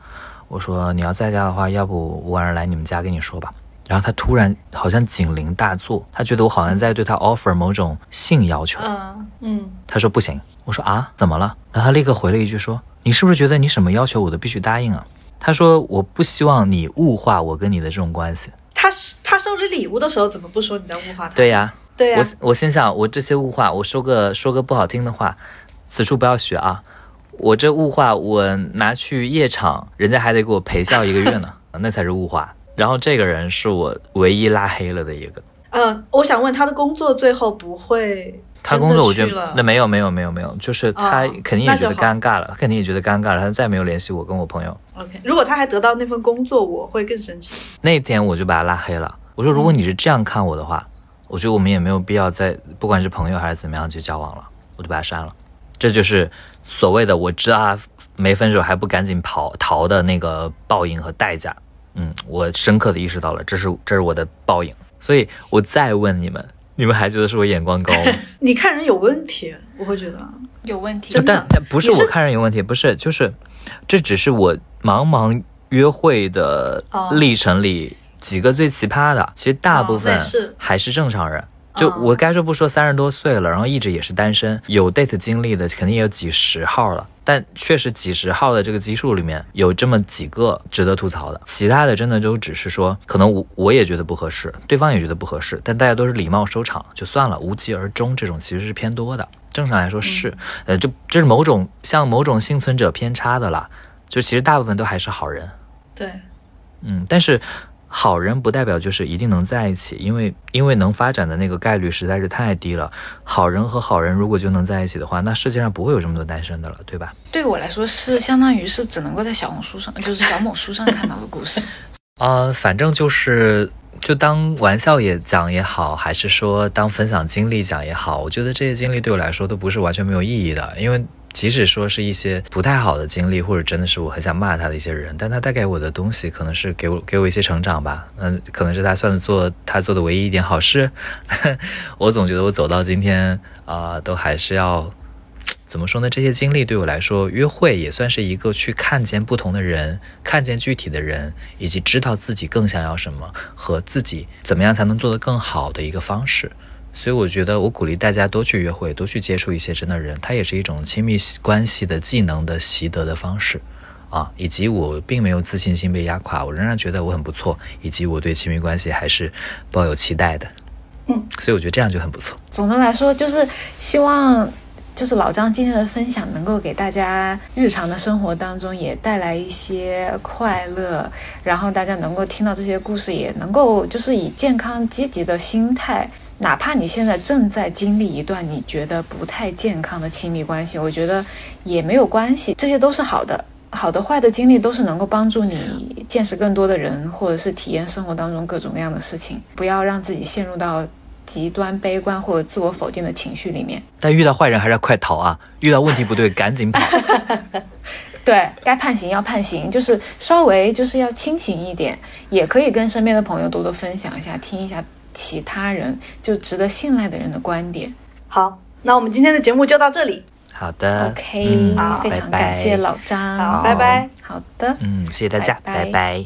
我说你要在家的话，要不我晚上来你们家跟你说吧。然后他突然好像警铃大作，他觉得我好像在对他 offer 某种性要求。嗯嗯，他说不行，我说啊，怎么了？然后他立刻回了一句说，你是不是觉得你什么要求我都必须答应啊？他说我不希望你物化我跟你的这种关系。他他收你礼物的时候怎么不说你在物化他？对呀，对呀、我我心想，我这些物化，我说个说个不好听的话，此处不要学啊。我这物化，我拿去夜场，人家还得给我陪笑一个月呢，那才是物化。然后这个人是我唯一拉黑了的一个。嗯，我想问他的工作最后不会他工作我觉得那没有没有没有没有，就是他哦肯定也觉得尴尬了，他肯定也觉得尴尬了，他再没有联系我跟我朋友。OK，如果他还得到那份工作，我会更生气。那天我就把他拉黑了。我说，如果你是这样看我的话，我觉得我们也没有必要再不管是朋友还是怎么样去交往了，我就把他删了。这就是所谓的我知道他没分手还不赶紧跑逃的那个报应和代价。嗯，我深刻的意识到了，这是这是我的报应。所以我再问你们，你们还觉得是我眼光高吗？你看人有问题，我会觉得有问题但但不是我看人有问题，不是，就是这只是我茫茫约会的哦历程里几个最奇葩的，其实大部哦分那是还是正常人。就哦我该说不说，三十多岁了，然后一直也是单身，有 date 经历的肯定也有几十号了，但确实几十号的这个基数里面有这么几个值得吐槽的，其他的真的就只是说，可能我我也觉得不合适，对方也觉得不合适，但大家都是礼貌收场就算了，无疾而终这种其实是偏多的。正常来说是，呃，就这是某种像某种幸存者偏差的啦，就其实大部分都还是好人，对，嗯，但是好人不代表就是一定能在一起，因为因为能发展的那个概率实在是太低了。好人和好人如果就能在一起的话，那世界上不会有这么多单身的了，对吧？对我来说是相当于是只能够在小红书上，就是小某书上看到的故事。呃，反正就是就当玩笑也讲也好，还是说当分享经历讲也好，我觉得这些经历对我来说都不是完全没有意义的，因为。即使说是一些不太好的经历，或者真的是我很想骂他的一些人，但他带给我的东西可能是给我给我一些成长吧。嗯，可能是他算做他做的唯一一点好事。我总觉得我走到今天啊、都还是要怎么说呢？这些经历对我来说，约会也算是一个去看见不同的人，看见具体的人，以及知道自己更想要什么和自己怎么样才能做得更好的一个方式。所以我觉得，我鼓励大家多去约会，多去接触一些真的人，它也是一种亲密关系的技能的习得的方式。啊，以及我并没有自信心被压垮，我仍然觉得我很不错，以及我对亲密关系还是抱有期待的。嗯，所以我觉得这样就很不错。总的来说，就是希望，就是老张今天的分享能够给大家日常的生活当中也带来一些快乐，然后大家能够听到这些故事，也能够就是以健康积极的心态。哪怕你现在正在经历一段你觉得不太健康的亲密关系，我觉得也没有关系，这些都是好的。好的、坏的经历都是能够帮助你见识更多的人，或者是体验生活当中各种各样的事情。不要让自己陷入到极端悲观或者自我否定的情绪里面。但遇到坏人还是要快逃啊！遇到问题不对，赶紧跑。对该判刑要判刑，就是稍微就是要清醒一点，也可以跟身边的朋友多多分享一下，听一下其他人就值得信赖的人的观点。好，那我们今天的节目就到这里，好的 OK，、嗯非常感谢老张。好，好拜拜。好的，嗯，谢谢大家，拜拜拜拜